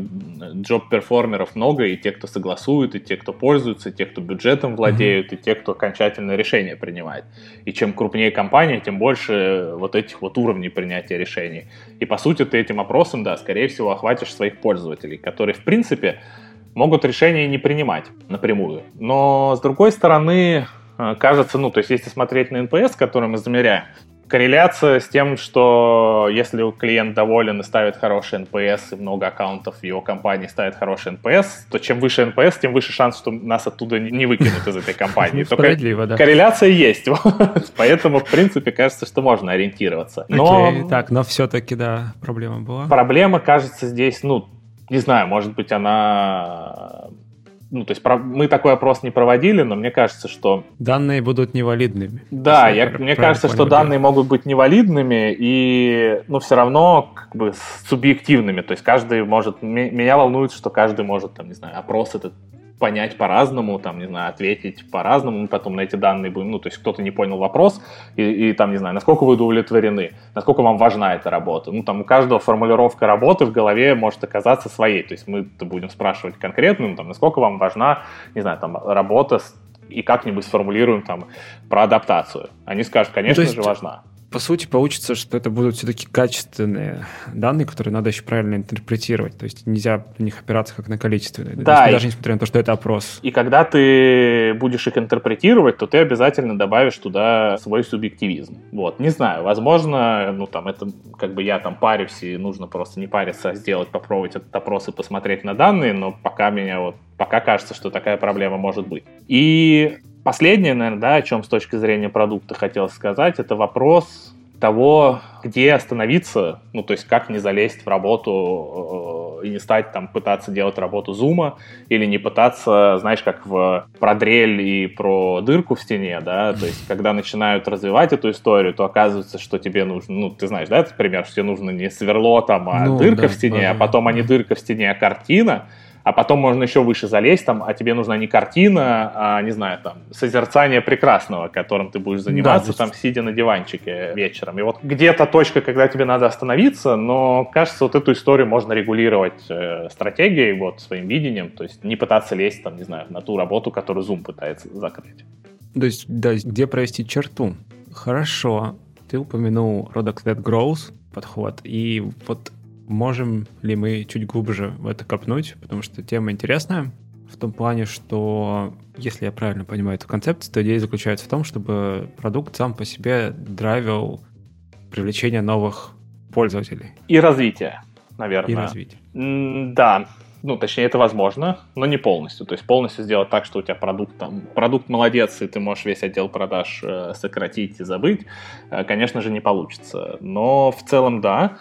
[SPEAKER 1] джоб-перформеров много, и те, кто согласуют, и те, кто пользуются, и те, кто бюджетом владеют, угу. и те, кто окончательное решение принимает. И чем крупнее компания, тем больше вот этих вот уровней принятия решений. И по сути ты этим опросом, да, скорее всего, охватишь своих пользователей, которые, в принципе, могут решения не принимать напрямую. Но, с другой стороны, э, кажется, ну, то есть если смотреть на NPS, который мы замеряем, Корреляция с тем, что если клиент доволен и ставит хороший NPS, и много аккаунтов в его компании ставит хороший NPS, то чем выше NPS, тем выше шанс, что нас оттуда не выкинут из этой компании.
[SPEAKER 2] Справедливо, да.
[SPEAKER 1] Корреляция есть. [LAUGHS] Поэтому, в принципе, кажется, что можно ориентироваться.
[SPEAKER 2] Но... Так, но все-таки, да, проблема была.
[SPEAKER 1] Проблема, кажется, здесь, ну, не знаю, может быть, она ну, то есть мы такой опрос не проводили, но мне кажется, что...
[SPEAKER 2] Данные будут невалидными.
[SPEAKER 1] Да, я, мне кажется, что данные могут быть невалидными и, ну, все равно как бы субъективными. То есть каждый может... Меня волнует, что каждый может, там, не знаю, опрос этот понять по-разному, там, не знаю, ответить по-разному, мы потом на эти данные будем, ну, то есть кто-то не понял вопрос, и, и там, не знаю, насколько вы удовлетворены, насколько вам важна эта работа. Ну, там у каждого формулировка работы в голове может оказаться своей, то есть мы будем спрашивать конкретно, ну, там, насколько вам важна, не знаю, там, работа и как-нибудь сформулируем там про адаптацию. Они скажут, конечно ну, есть... же, важна
[SPEAKER 2] по сути, получится, что это будут все-таки качественные данные, которые надо еще правильно интерпретировать. То есть нельзя на них опираться как на количественные.
[SPEAKER 1] Да,
[SPEAKER 2] и, даже несмотря на то, что это опрос.
[SPEAKER 1] И когда ты будешь их интерпретировать, то ты обязательно добавишь туда свой субъективизм. Вот, не знаю, возможно, ну там это как бы я там парюсь, и нужно просто не париться, а сделать, попробовать этот опрос и посмотреть на данные, но пока меня вот, пока кажется, что такая проблема может быть. И Последнее, наверное, да, о чем с точки зрения продукта хотел сказать, это вопрос того, где остановиться, ну, то есть как не залезть в работу э, и не стать там пытаться делать работу зума, или не пытаться, знаешь, как в про дрель и про дырку в стене, да, то есть когда начинают развивать эту историю, то оказывается, что тебе нужно, ну, ты знаешь, да, этот пример, что тебе нужно не сверло там, а ну, дырка да, в стене, да, а потом, да. а не дырка в стене, а картина, а потом можно еще выше залезть, там, а тебе нужна не картина, а, не знаю, там, созерцание прекрасного, которым ты будешь заниматься, да, там, сидя на диванчике вечером. И вот где-то точка, когда тебе надо остановиться, но, кажется, вот эту историю можно регулировать э, стратегией, вот, своим видением, то есть не пытаться лезть, там, не знаю, на ту работу, которую Zoom пытается закрыть.
[SPEAKER 2] То есть, да, где провести черту? Хорошо, ты упомянул Product Led Growth подход, и вот Можем ли мы чуть глубже в это копнуть, потому что тема интересная в том плане, что, если я правильно понимаю эту концепцию, то идея заключается в том, чтобы продукт сам по себе драйвил привлечение новых пользователей.
[SPEAKER 1] И развитие, наверное.
[SPEAKER 2] И развитие.
[SPEAKER 1] Да, ну, точнее, это возможно, но не полностью. То есть полностью сделать так, что у тебя продукт там, продукт молодец, и ты можешь весь отдел продаж э, сократить и забыть, э, конечно же, не получится. Но в целом, да.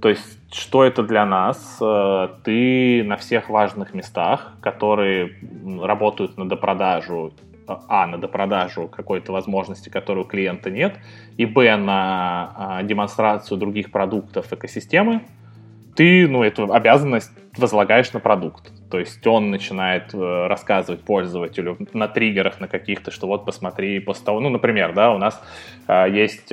[SPEAKER 1] То есть что это для нас? Э, ты на всех важных местах, которые работают на допродажу, э, а, на допродажу какой-то возможности, которой у клиента нет, и, б, на а, демонстрацию других продуктов экосистемы, ты, ну, эту обязанность возлагаешь на продукт. То есть он начинает э, рассказывать пользователю на триггерах, на каких-то, что вот посмотри, после того, ну, например, да, у нас есть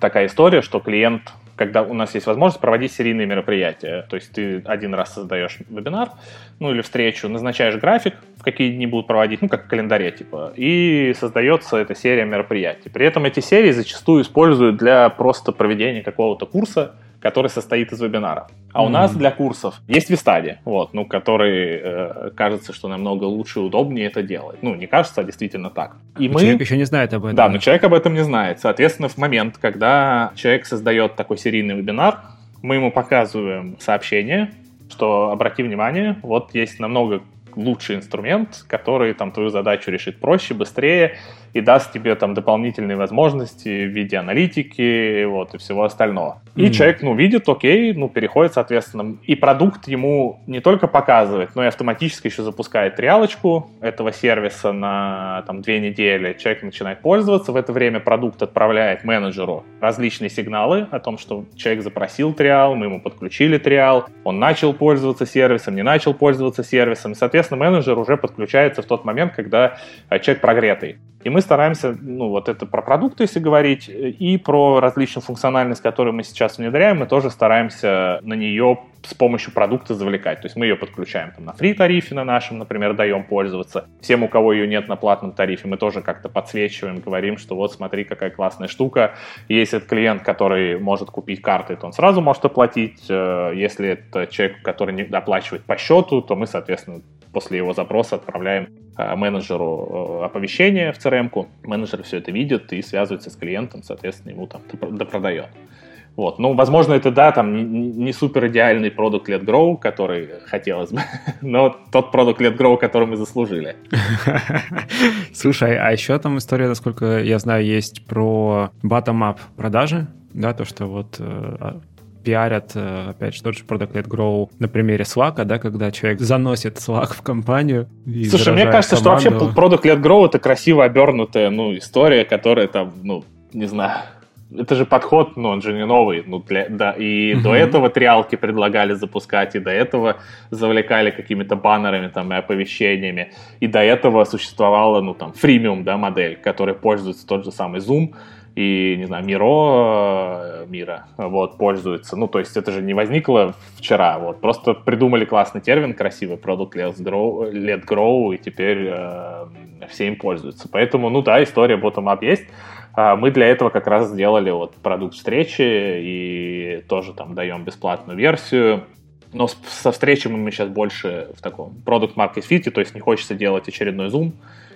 [SPEAKER 1] такая история, что клиент когда у нас есть возможность проводить серийные мероприятия. То есть ты один раз создаешь вебинар, ну или встречу, назначаешь график, в какие дни будут проводить, ну как в календаре типа, и создается эта серия мероприятий. При этом эти серии зачастую используют для просто проведения какого-то курса, который состоит из вебинаров. А mm-hmm. у нас для курсов есть Вистади, вот, ну, который э, кажется, что намного лучше и удобнее это делать. Ну, не кажется, а действительно так.
[SPEAKER 2] И мы... Человек еще не знает об этом.
[SPEAKER 1] Да, но человек об этом не знает. Соответственно, в момент, когда человек создает такой серийный вебинар, мы ему показываем сообщение, что обрати внимание, вот есть намного лучший инструмент, который там твою задачу решит проще, быстрее и даст тебе там дополнительные возможности в виде аналитики вот, и всего остального. И mm-hmm. человек, ну, видит, окей, ну, переходит, соответственно, и продукт ему не только показывает, но и автоматически еще запускает реалочку этого сервиса на там две недели. Человек начинает пользоваться, в это время продукт отправляет менеджеру различные сигналы о том, что человек запросил триал, мы ему подключили триал, он начал пользоваться сервисом, не начал пользоваться сервисом, и, соответственно, менеджер уже подключается в тот момент, когда э, человек прогретый. И мы стараемся, ну, вот это про продукты, если говорить, и про различную функциональность, которую мы сейчас внедряем, мы тоже стараемся на нее с помощью продукта завлекать. То есть мы ее подключаем там, на фри-тарифе на нашем, например, даем пользоваться. Всем, у кого ее нет на платном тарифе, мы тоже как-то подсвечиваем, говорим, что вот смотри, какая классная штука. Если это клиент, который может купить карты, то он сразу может оплатить. Э, если это человек, который не оплачивает по счету, то мы, соответственно, после его запроса отправляем э, менеджеру э, оповещение в CRM-ку. Менеджер все это видит и связывается с клиентом, соответственно, ему там допродает. Вот. Ну, возможно, это, да, там не, супер идеальный продукт Let Grow, который хотелось бы, [LAUGHS] но тот продукт Let Grow, который мы заслужили. [LAUGHS]
[SPEAKER 2] Слушай, а еще там история, насколько я знаю, есть про bottom-up продажи, да, то, что вот э, а, пиарят, э, опять же, тот же Product Led Grow на примере Slack, да, когда человек заносит Slack в компанию.
[SPEAKER 1] И Слушай, мне кажется, команду. что вообще Product Led Grow это красиво обернутая, ну, история, которая там, ну, не знаю, это же подход, ну, он же не новый. Ну, для, да, и угу. до этого триалки предлагали запускать, и до этого завлекали какими-то баннерами там и оповещениями. И до этого существовала, ну, там, фримиум, да, модель, которой пользуется тот же самый Zoom и, не знаю, Миро, э, Мира, вот, пользуется. Ну, то есть это же не возникло вчера, вот, просто придумали классный термин, красивый, продукт Let Grow, Let Grow и теперь э, все им пользуются. Поэтому, ну да, история bottom-up есть. А мы для этого как раз сделали вот продукт встречи и тоже там даем бесплатную версию. Но со встречами мы сейчас больше в таком продукт market fit, то есть не хочется делать очередной Zoom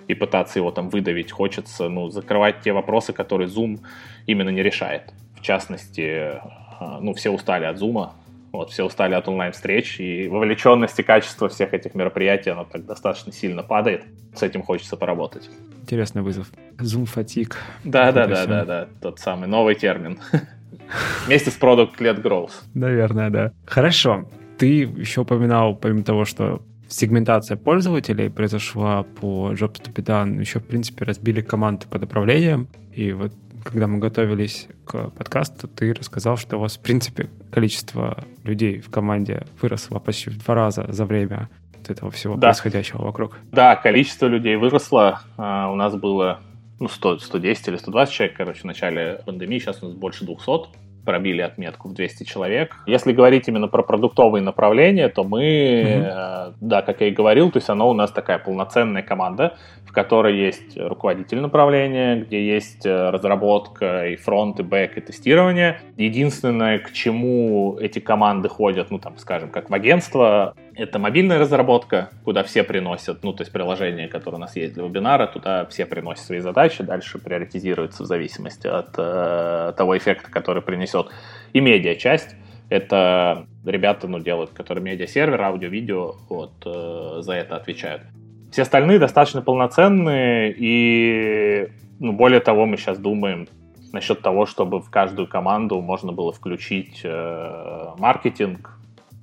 [SPEAKER 1] и пытаться его там выдавить. Хочется ну, закрывать те вопросы, которые Zoom именно не решает. В частности, а, ну, все устали от Zoom, вот, все устали от онлайн-встреч, и вовлеченность и качество всех этих мероприятий, оно так достаточно сильно падает. С этим хочется поработать.
[SPEAKER 2] Интересный вызов. Zoom фатик.
[SPEAKER 1] Да, да, да, да, да, тот самый новый термин. [LAUGHS] Вместе с Product Led Growth.
[SPEAKER 2] Наверное, да. Хорошо. Ты еще упоминал, помимо того, что сегментация пользователей произошла по Jobs to be done, еще, в принципе, разбили команды по направлениям. И вот когда мы готовились к подкасту, ты рассказал, что у вас, в принципе, количество людей в команде выросло почти в два раза за время этого всего да. происходящего вокруг.
[SPEAKER 1] Да, количество людей выросло. Uh, у нас было ну, 100, 110 или 120 человек, короче, в начале пандемии, сейчас у нас больше 200 пробили отметку в 200 человек. Если говорить именно про продуктовые направления, то мы, mm-hmm. да, как я и говорил, то есть оно у нас такая полноценная команда, в которой есть руководитель направления, где есть э, разработка и фронт, и бэк, и тестирование. Единственное, к чему эти команды ходят, ну, там, скажем, как в агентство, это мобильная разработка, куда все приносят, ну, то есть приложение, которое у нас есть для вебинара, туда все приносят свои задачи, дальше приоритизируется в зависимости от э, того эффекта, который принесет. И медиа-часть, это ребята, ну, делают, которые медиа-сервер, аудио-видео, вот, э, за это отвечают. Все остальные достаточно полноценные, и, ну, более того, мы сейчас думаем насчет того, чтобы в каждую команду можно было включить э, маркетинг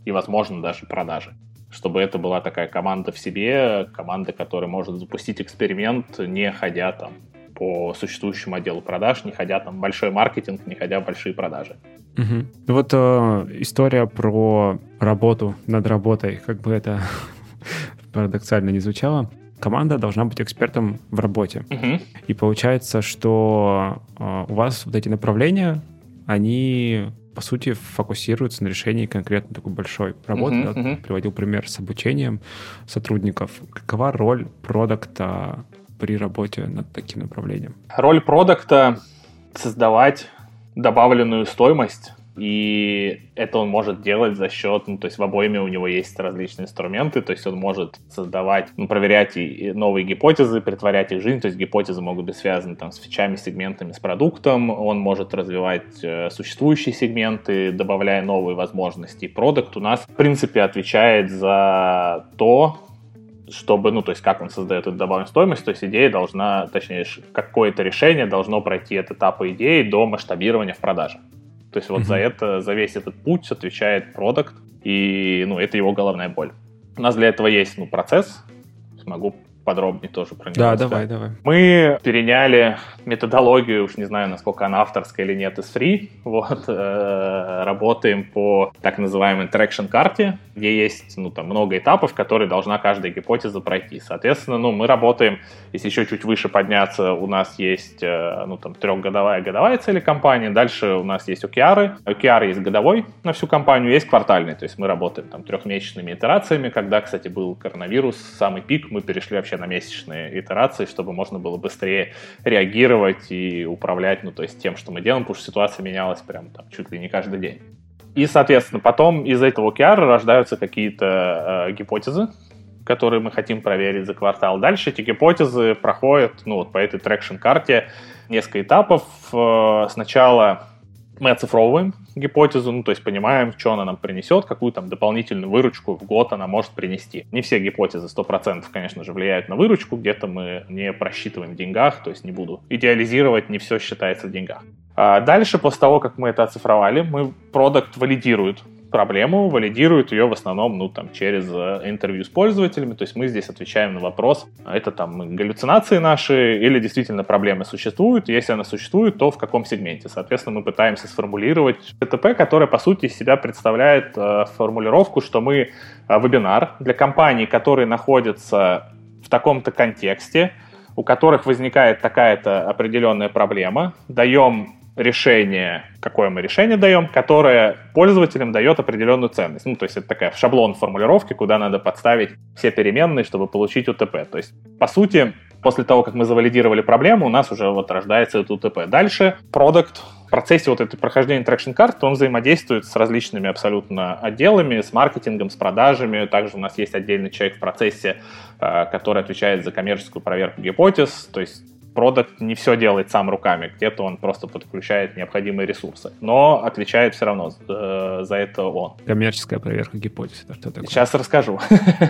[SPEAKER 1] и, возможно, даже продажи чтобы это была такая команда в себе, команда, которая может запустить эксперимент, не ходя там по существующему отделу продаж, не ходя там большой маркетинг, не ходя в большие продажи.
[SPEAKER 2] Угу. Вот э, история про работу над работой, как бы это [LAUGHS] парадоксально не звучало. Команда должна быть экспертом в работе. Угу. И получается, что э, у вас вот эти направления, они по сути, фокусируется на решении конкретно такой большой работы. Uh-huh, да? uh-huh. Приводил пример с обучением сотрудников. Какова роль продукта при работе над таким направлением?
[SPEAKER 1] Роль продукта — создавать добавленную стоимость и это он может делать за счет, ну, то есть в обойме у него есть различные инструменты, то есть он может создавать, ну, проверять и новые гипотезы, притворять их жизнь, то есть гипотезы могут быть связаны там с фичами, сегментами, с продуктом, он может развивать э, существующие сегменты, добавляя новые возможности. Продукт у нас, в принципе, отвечает за то, чтобы, ну, то есть как он создает эту добавленную стоимость, то есть идея должна, точнее, какое-то решение должно пройти от этапа идеи до масштабирования в продаже. То есть вот mm-hmm. за это, за весь этот путь отвечает продукт, и, ну, это его головная боль. У нас для этого есть, ну, процесс, могу подробнее тоже про него
[SPEAKER 2] Да, давай, давай.
[SPEAKER 1] Мы переняли методологию, уж не знаю, насколько она авторская или нет, из Free. Вот, э, работаем по так называемой interaction карте, где есть, ну, там, много этапов, которые должна каждая гипотеза пройти. Соответственно, ну, мы работаем, если еще чуть выше подняться, у нас есть, э, ну, там, трехгодовая, годовая цели компании, дальше у нас есть OKR, OKR есть годовой на всю компанию, есть квартальный, то есть мы работаем там трехмесячными итерациями, когда, кстати, был коронавирус, самый пик, мы перешли вообще вообще на месячные итерации, чтобы можно было быстрее реагировать и управлять, ну, то есть тем, что мы делаем, потому что ситуация менялась прям там чуть ли не каждый день. И, соответственно, потом из этого OKR рождаются какие-то э, гипотезы, которые мы хотим проверить за квартал. Дальше эти гипотезы проходят ну, вот по этой traction-карте несколько этапов. Э, сначала мы оцифровываем гипотезу, ну, то есть понимаем, что она нам принесет, какую там дополнительную выручку в год она может принести. Не все гипотезы 100%, конечно же, влияют на выручку, где-то мы не просчитываем в деньгах, то есть не буду идеализировать, не все считается в деньгах. А дальше, после того, как мы это оцифровали, мы продукт валидирует проблему, валидирует ее в основном, ну, там, через э, интервью с пользователями, то есть мы здесь отвечаем на вопрос, это там галлюцинации наши или действительно проблемы существуют, если она существует, то в каком сегменте. Соответственно, мы пытаемся сформулировать ТТП, которое, по сути, из себя представляет э, формулировку, что мы э, вебинар для компаний, которые находятся в таком-то контексте, у которых возникает такая-то определенная проблема, даем решение, какое мы решение даем, которое пользователям дает определенную ценность. Ну, то есть это такая шаблон формулировки, куда надо подставить все переменные, чтобы получить УТП. То есть, по сути, после того, как мы завалидировали проблему, у нас уже вот рождается этот УТП. Дальше продукт в процессе вот этой прохождения traction карт он взаимодействует с различными абсолютно отделами, с маркетингом, с продажами. Также у нас есть отдельный человек в процессе, э, который отвечает за коммерческую проверку гипотез. То есть продукт не все делает сам руками, где-то он просто подключает необходимые ресурсы, но отвечает все равно э, за это он.
[SPEAKER 2] Коммерческая проверка гипотез, это что такое?
[SPEAKER 1] Сейчас расскажу.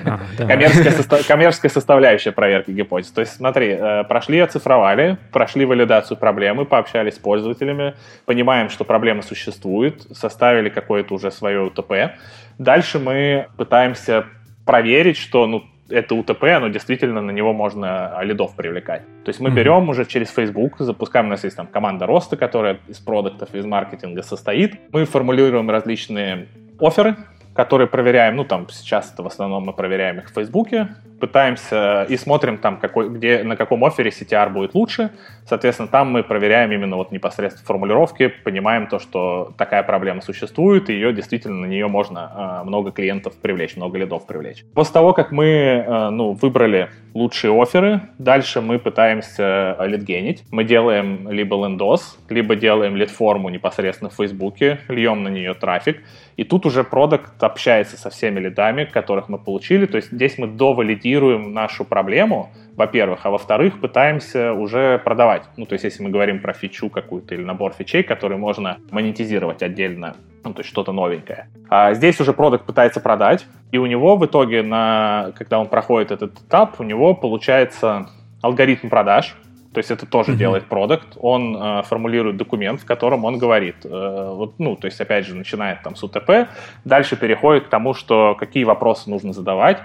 [SPEAKER 1] А, [LAUGHS] коммерческая, состав, коммерческая составляющая проверки гипотез. То есть смотри, э, прошли, оцифровали, прошли валидацию проблемы, пообщались с пользователями, понимаем, что проблема существует, составили какое-то уже свое УТП. Дальше мы пытаемся проверить, что ну, это УТП, оно действительно на него можно лидов привлекать. То есть мы mm-hmm. берем уже через Facebook, запускаем, у нас есть там команда роста, которая из продуктов, из маркетинга состоит. Мы формулируем различные оферы, которые проверяем, ну там сейчас это в основном мы проверяем их в Фейсбуке, пытаемся и смотрим там, какой, где, на каком офере CTR будет лучше. Соответственно, там мы проверяем именно вот непосредственно формулировки, понимаем то, что такая проблема существует, и ее действительно на нее можно э, много клиентов привлечь, много лидов привлечь. После того, как мы э, ну, выбрали лучшие оферы, дальше мы пытаемся лидгенить. Мы делаем либо лендос, либо делаем лид-форму непосредственно в Фейсбуке, льем на нее трафик, и тут уже продукт общается со всеми лидами, которых мы получили. То есть здесь мы довалидируем нашу проблему, во-первых, а во-вторых, пытаемся уже продавать. Ну, то есть если мы говорим про фичу какую-то или набор фичей, который можно монетизировать отдельно, ну, то есть что-то новенькое. А здесь уже продукт пытается продать, и у него в итоге, на, когда он проходит этот этап, у него получается алгоритм продаж, то есть это тоже mm-hmm. делает продукт. Он э, формулирует документ, в котором он говорит, э, вот, ну, то есть опять же начинает там с УТП, дальше переходит к тому, что какие вопросы нужно задавать,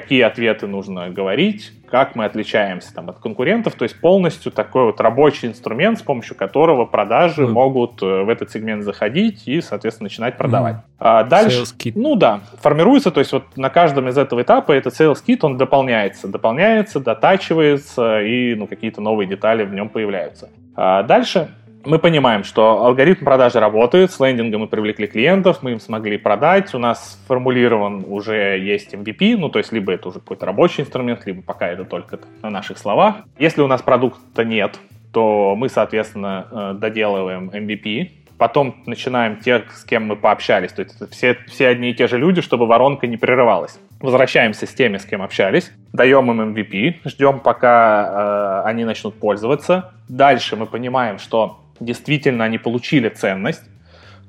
[SPEAKER 1] какие ответы нужно говорить, как мы отличаемся там, от конкурентов. То есть полностью такой вот рабочий инструмент, с помощью которого продажи mm. могут э, в этот сегмент заходить и, соответственно, начинать продавать. Mm. А дальше, sales kit. ну да, формируется, то есть вот на каждом из этого этапа этот sales kit, он дополняется, дополняется, дотачивается, и ну, какие-то новые детали в нем появляются. А дальше мы понимаем, что алгоритм продажи работает, с лендинга мы привлекли клиентов, мы им смогли продать, у нас сформулирован уже есть MVP, ну то есть либо это уже какой-то рабочий инструмент, либо пока это только на наших словах. Если у нас продукта нет, то мы, соответственно, э, доделываем MVP, потом начинаем тех, с кем мы пообщались, то есть все, все одни и те же люди, чтобы воронка не прерывалась. Возвращаемся с теми, с кем общались, даем им MVP, ждем, пока э, они начнут пользоваться. Дальше мы понимаем, что действительно они получили ценность.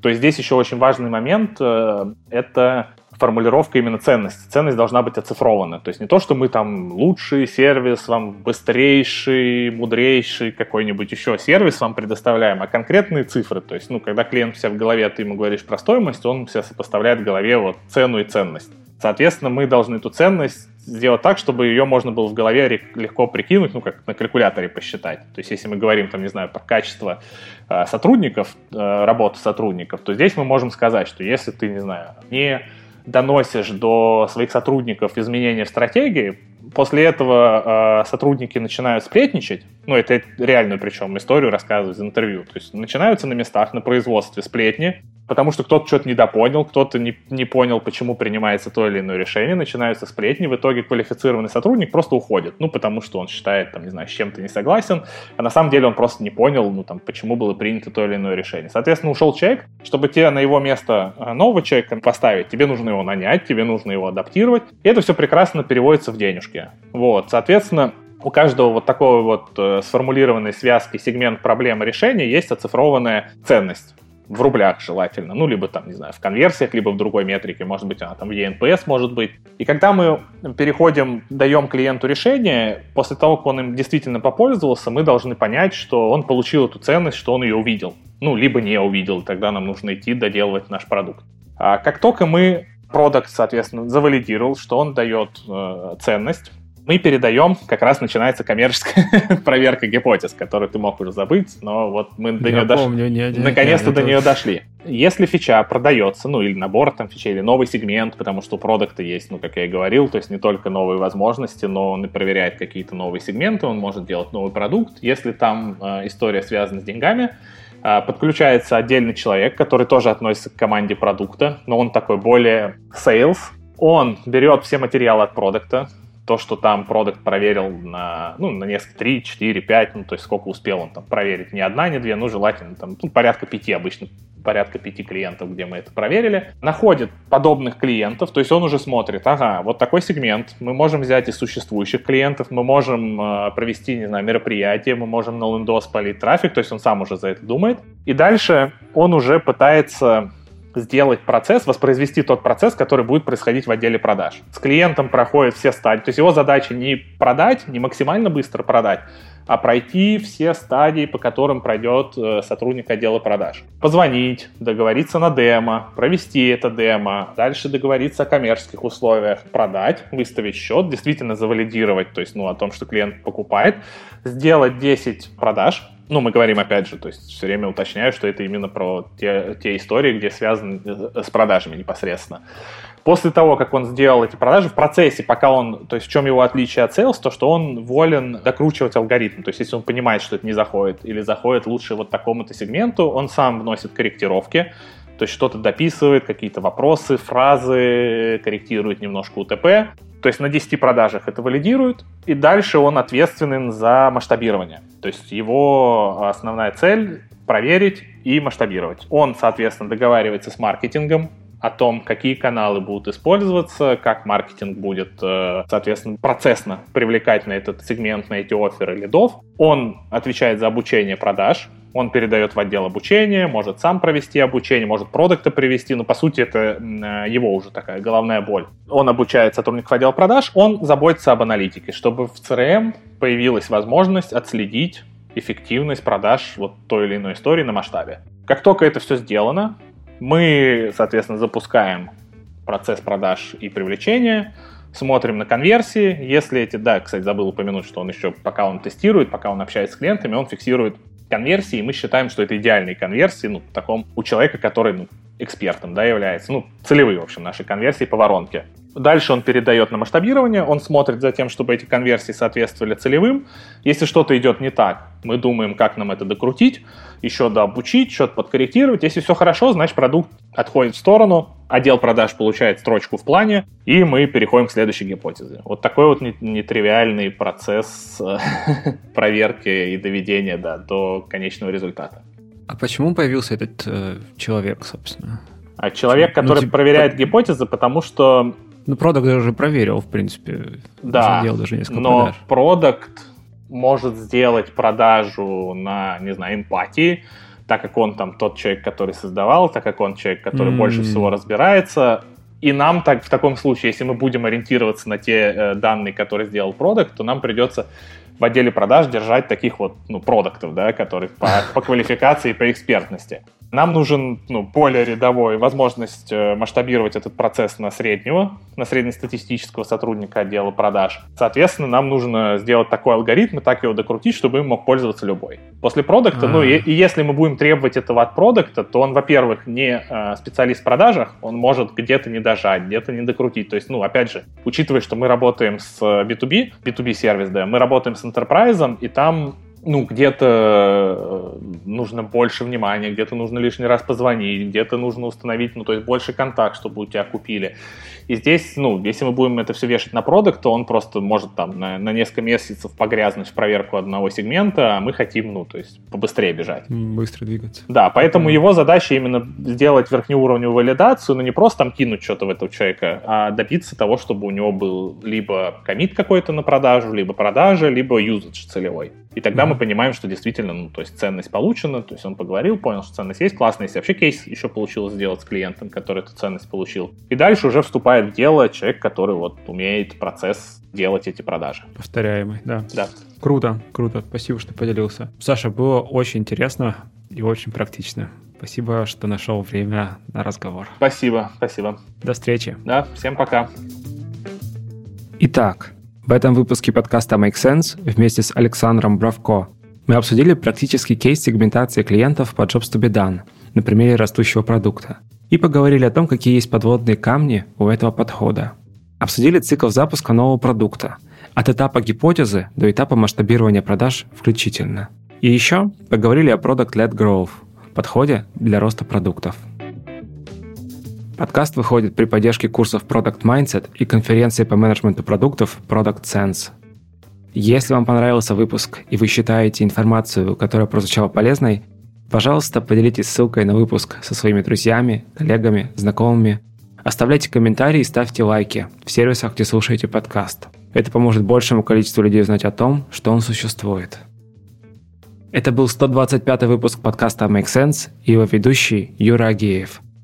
[SPEAKER 1] То есть здесь еще очень важный момент э, — это формулировка именно ценности. Ценность должна быть оцифрована. То есть не то, что мы там лучший сервис, вам быстрейший, мудрейший какой-нибудь еще сервис вам предоставляем, а конкретные цифры. То есть, ну, когда клиент у себя в голове, ты ему говоришь про стоимость, он себя сопоставляет в голове вот цену и ценность. Соответственно, мы должны эту ценность сделать так, чтобы ее можно было в голове легко прикинуть, ну, как на калькуляторе посчитать. То есть, если мы говорим, там, не знаю, про качество э, сотрудников, э, работы сотрудников, то здесь мы можем сказать, что если ты, не знаю, не доносишь до своих сотрудников изменения в стратегии, после этого э, сотрудники начинают сплетничать, ну, это реальную причем историю рассказываю из интервью. То есть начинаются на местах, на производстве сплетни, потому что кто-то что-то недопонял, кто-то не, не понял, почему принимается то или иное решение, начинаются сплетни, в итоге квалифицированный сотрудник просто уходит, ну, потому что он считает, там, не знаю, с чем-то не согласен, а на самом деле он просто не понял, ну, там, почему было принято то или иное решение. Соответственно, ушел человек, чтобы тебе на его место а, нового человека поставить, тебе нужно его нанять, тебе нужно его адаптировать, и это все прекрасно переводится в денежки. Вот, соответственно, у каждого вот такой вот э, сформулированной связки сегмент проблемы решения есть оцифрованная ценность в рублях желательно, ну, либо там, не знаю, в конверсиях, либо в другой метрике, может быть, она там в ENPS может быть. И когда мы переходим, даем клиенту решение, после того, как он им действительно попользовался, мы должны понять, что он получил эту ценность, что он ее увидел. Ну, либо не увидел, тогда нам нужно идти доделывать наш продукт. А как только мы продукт, соответственно, завалидировал, что он дает э, ценность, мы передаем, как раз начинается коммерческая [LAUGHS] проверка гипотез, которую ты мог уже забыть, но вот мы до нее дошли. Наконец-то до нее дошли. Если фича продается, ну или набор там фичей, или новый сегмент, потому что у продукта есть, ну как я и говорил, то есть не только новые возможности, но он и проверяет какие-то новые сегменты, он может делать новый продукт. Если там э, история связана с деньгами, э, подключается отдельный человек, который тоже относится к команде продукта, но он такой более sales, он берет все материалы от продукта, то, что там продукт проверил на, ну, на несколько, 3, 4, 5, ну, то есть сколько успел он там проверить, не одна, не две, ну, желательно там ну, порядка пяти обычно, порядка пяти клиентов, где мы это проверили, находит подобных клиентов, то есть он уже смотрит, ага, вот такой сегмент, мы можем взять из существующих клиентов, мы можем э, провести, не знаю, мероприятие, мы можем на лендос полить трафик, то есть он сам уже за это думает, и дальше он уже пытается сделать процесс, воспроизвести тот процесс, который будет происходить в отделе продаж. С клиентом проходят все стадии. То есть его задача не продать, не максимально быстро продать, а пройти все стадии, по которым пройдет э, сотрудник отдела продаж. Позвонить, договориться на демо, провести это демо, дальше договориться о коммерческих условиях, продать, выставить счет, действительно завалидировать, то есть ну, о том, что клиент покупает, сделать 10 продаж, ну, мы говорим опять же, то есть все время уточняю, что это именно про те, те истории, где связаны э, с продажами непосредственно. После того, как он сделал эти продажи, в процессе, пока он, то есть в чем его отличие от sales, то что он волен докручивать алгоритм. То есть если он понимает, что это не заходит или заходит лучше вот такому-то сегменту, он сам вносит корректировки, то есть что-то дописывает, какие-то вопросы, фразы, корректирует немножко УТП. То есть на 10 продажах это валидирует, и дальше он ответственен за масштабирование. То есть его основная цель проверить и масштабировать. Он, соответственно, договаривается с маркетингом о том, какие каналы будут использоваться, как маркетинг будет, э, соответственно, процессно привлекать на этот сегмент, на эти оферы лидов. Он отвечает за обучение продаж, он передает в отдел обучения, может сам провести обучение, может продукта привести, но по сути это э, его уже такая головная боль. Он обучает сотрудников отдела продаж, он заботится об аналитике, чтобы в CRM появилась возможность отследить эффективность продаж вот той или иной истории на масштабе. Как только это все сделано, мы, соответственно, запускаем процесс продаж и привлечения, смотрим на конверсии. Если эти, да, кстати, забыл упомянуть, что он еще, пока он тестирует, пока он общается с клиентами, он фиксирует конверсии, и мы считаем, что это идеальные конверсии, ну, таком, у человека, который, ну, экспертом, да, является, ну, целевые, в общем, наши конверсии по воронке. Дальше он передает на масштабирование, он смотрит за тем, чтобы эти конверсии соответствовали целевым. Если что-то идет не так, мы думаем, как нам это докрутить, еще дообучить, что-то подкорректировать. Если все хорошо, значит продукт отходит в сторону, отдел продаж получает строчку в плане, и мы переходим к следующей гипотезе. Вот такой вот нетривиальный процесс э, [LAUGHS] проверки и доведения да, до конечного результата.
[SPEAKER 2] А почему появился этот э, человек, собственно?
[SPEAKER 1] А человек, ну, который ну, типа, проверяет по... гипотезы, потому что
[SPEAKER 2] ну, продукт уже проверил, в принципе.
[SPEAKER 1] Да, делал даже несколько но продаж. продукт может сделать продажу на, не знаю, эмпатии, так как он там тот человек, который создавал, так как он человек, который mm-hmm. больше всего разбирается. И нам так в таком случае, если мы будем ориентироваться на те э, данные, которые сделал продукт, то нам придется в отделе продаж держать таких вот ну, продуктов, да, которые по, по квалификации и по экспертности. Нам нужен ну, более рядовой возможность э, масштабировать этот процесс на среднего, на среднестатистического сотрудника отдела продаж. Соответственно, нам нужно сделать такой алгоритм и так его докрутить, чтобы им мог пользоваться любой. После продукта, А-а-а. ну и, и если мы будем требовать этого от продукта, то он, во-первых, не э, специалист в продажах, он может где-то не дожать, где-то не докрутить. То есть, ну, опять же, учитывая, что мы работаем с B2B, B2B сервис, да, мы работаем с enterprise, и там ну, где-то э, нужно больше внимания, где-то нужно лишний раз позвонить, где-то нужно установить, ну, то есть больше контакт, чтобы у тебя купили. И здесь, ну, если мы будем это все вешать на продукт, то он просто может там на, на несколько месяцев погрязнуть в проверку одного сегмента, а мы хотим, ну, то есть побыстрее бежать.
[SPEAKER 2] Быстро двигаться.
[SPEAKER 1] Да, поэтому mm. его задача именно сделать верхнеуровневую валидацию, но не просто там кинуть что-то в этого человека, а добиться того, чтобы у него был либо комит какой-то на продажу, либо продажа, либо юзадж целевой. И тогда mm-hmm. мы понимаем, что действительно, ну, то есть ценность получена, то есть он поговорил, понял, что ценность есть, классно, если вообще кейс еще получилось сделать с клиентом, который эту ценность получил. И дальше уже вступает в дело человек, который вот умеет процесс делать эти продажи.
[SPEAKER 2] Повторяемый, да.
[SPEAKER 1] Да.
[SPEAKER 2] Круто, круто. Спасибо, что поделился. Sasha, было очень интересно и очень практично. Спасибо, что нашел время на разговор.
[SPEAKER 1] Спасибо, спасибо.
[SPEAKER 2] До встречи.
[SPEAKER 1] Да, всем пока.
[SPEAKER 2] Итак, в этом выпуске подкаста Make Sense вместе с Александром Бравко мы обсудили практический кейс сегментации клиентов по Jobs to be done на примере растущего продукта и поговорили о том, какие есть подводные камни у этого подхода. Обсудили цикл запуска нового продукта от этапа гипотезы до этапа масштабирования продаж включительно. И еще поговорили о Product-Led Growth – подходе для роста продуктов. Подкаст выходит при поддержке курсов Product Mindset и конференции по менеджменту продуктов Product Sense. Если вам понравился выпуск и вы считаете информацию, которая прозвучала полезной, пожалуйста, поделитесь ссылкой на выпуск со своими друзьями, коллегами, знакомыми. Оставляйте комментарии и ставьте лайки в сервисах, где слушаете подкаст. Это поможет большему количеству людей узнать о том, что он существует. Это был 125 выпуск подкаста Make Sense и его ведущий Юра Агеев –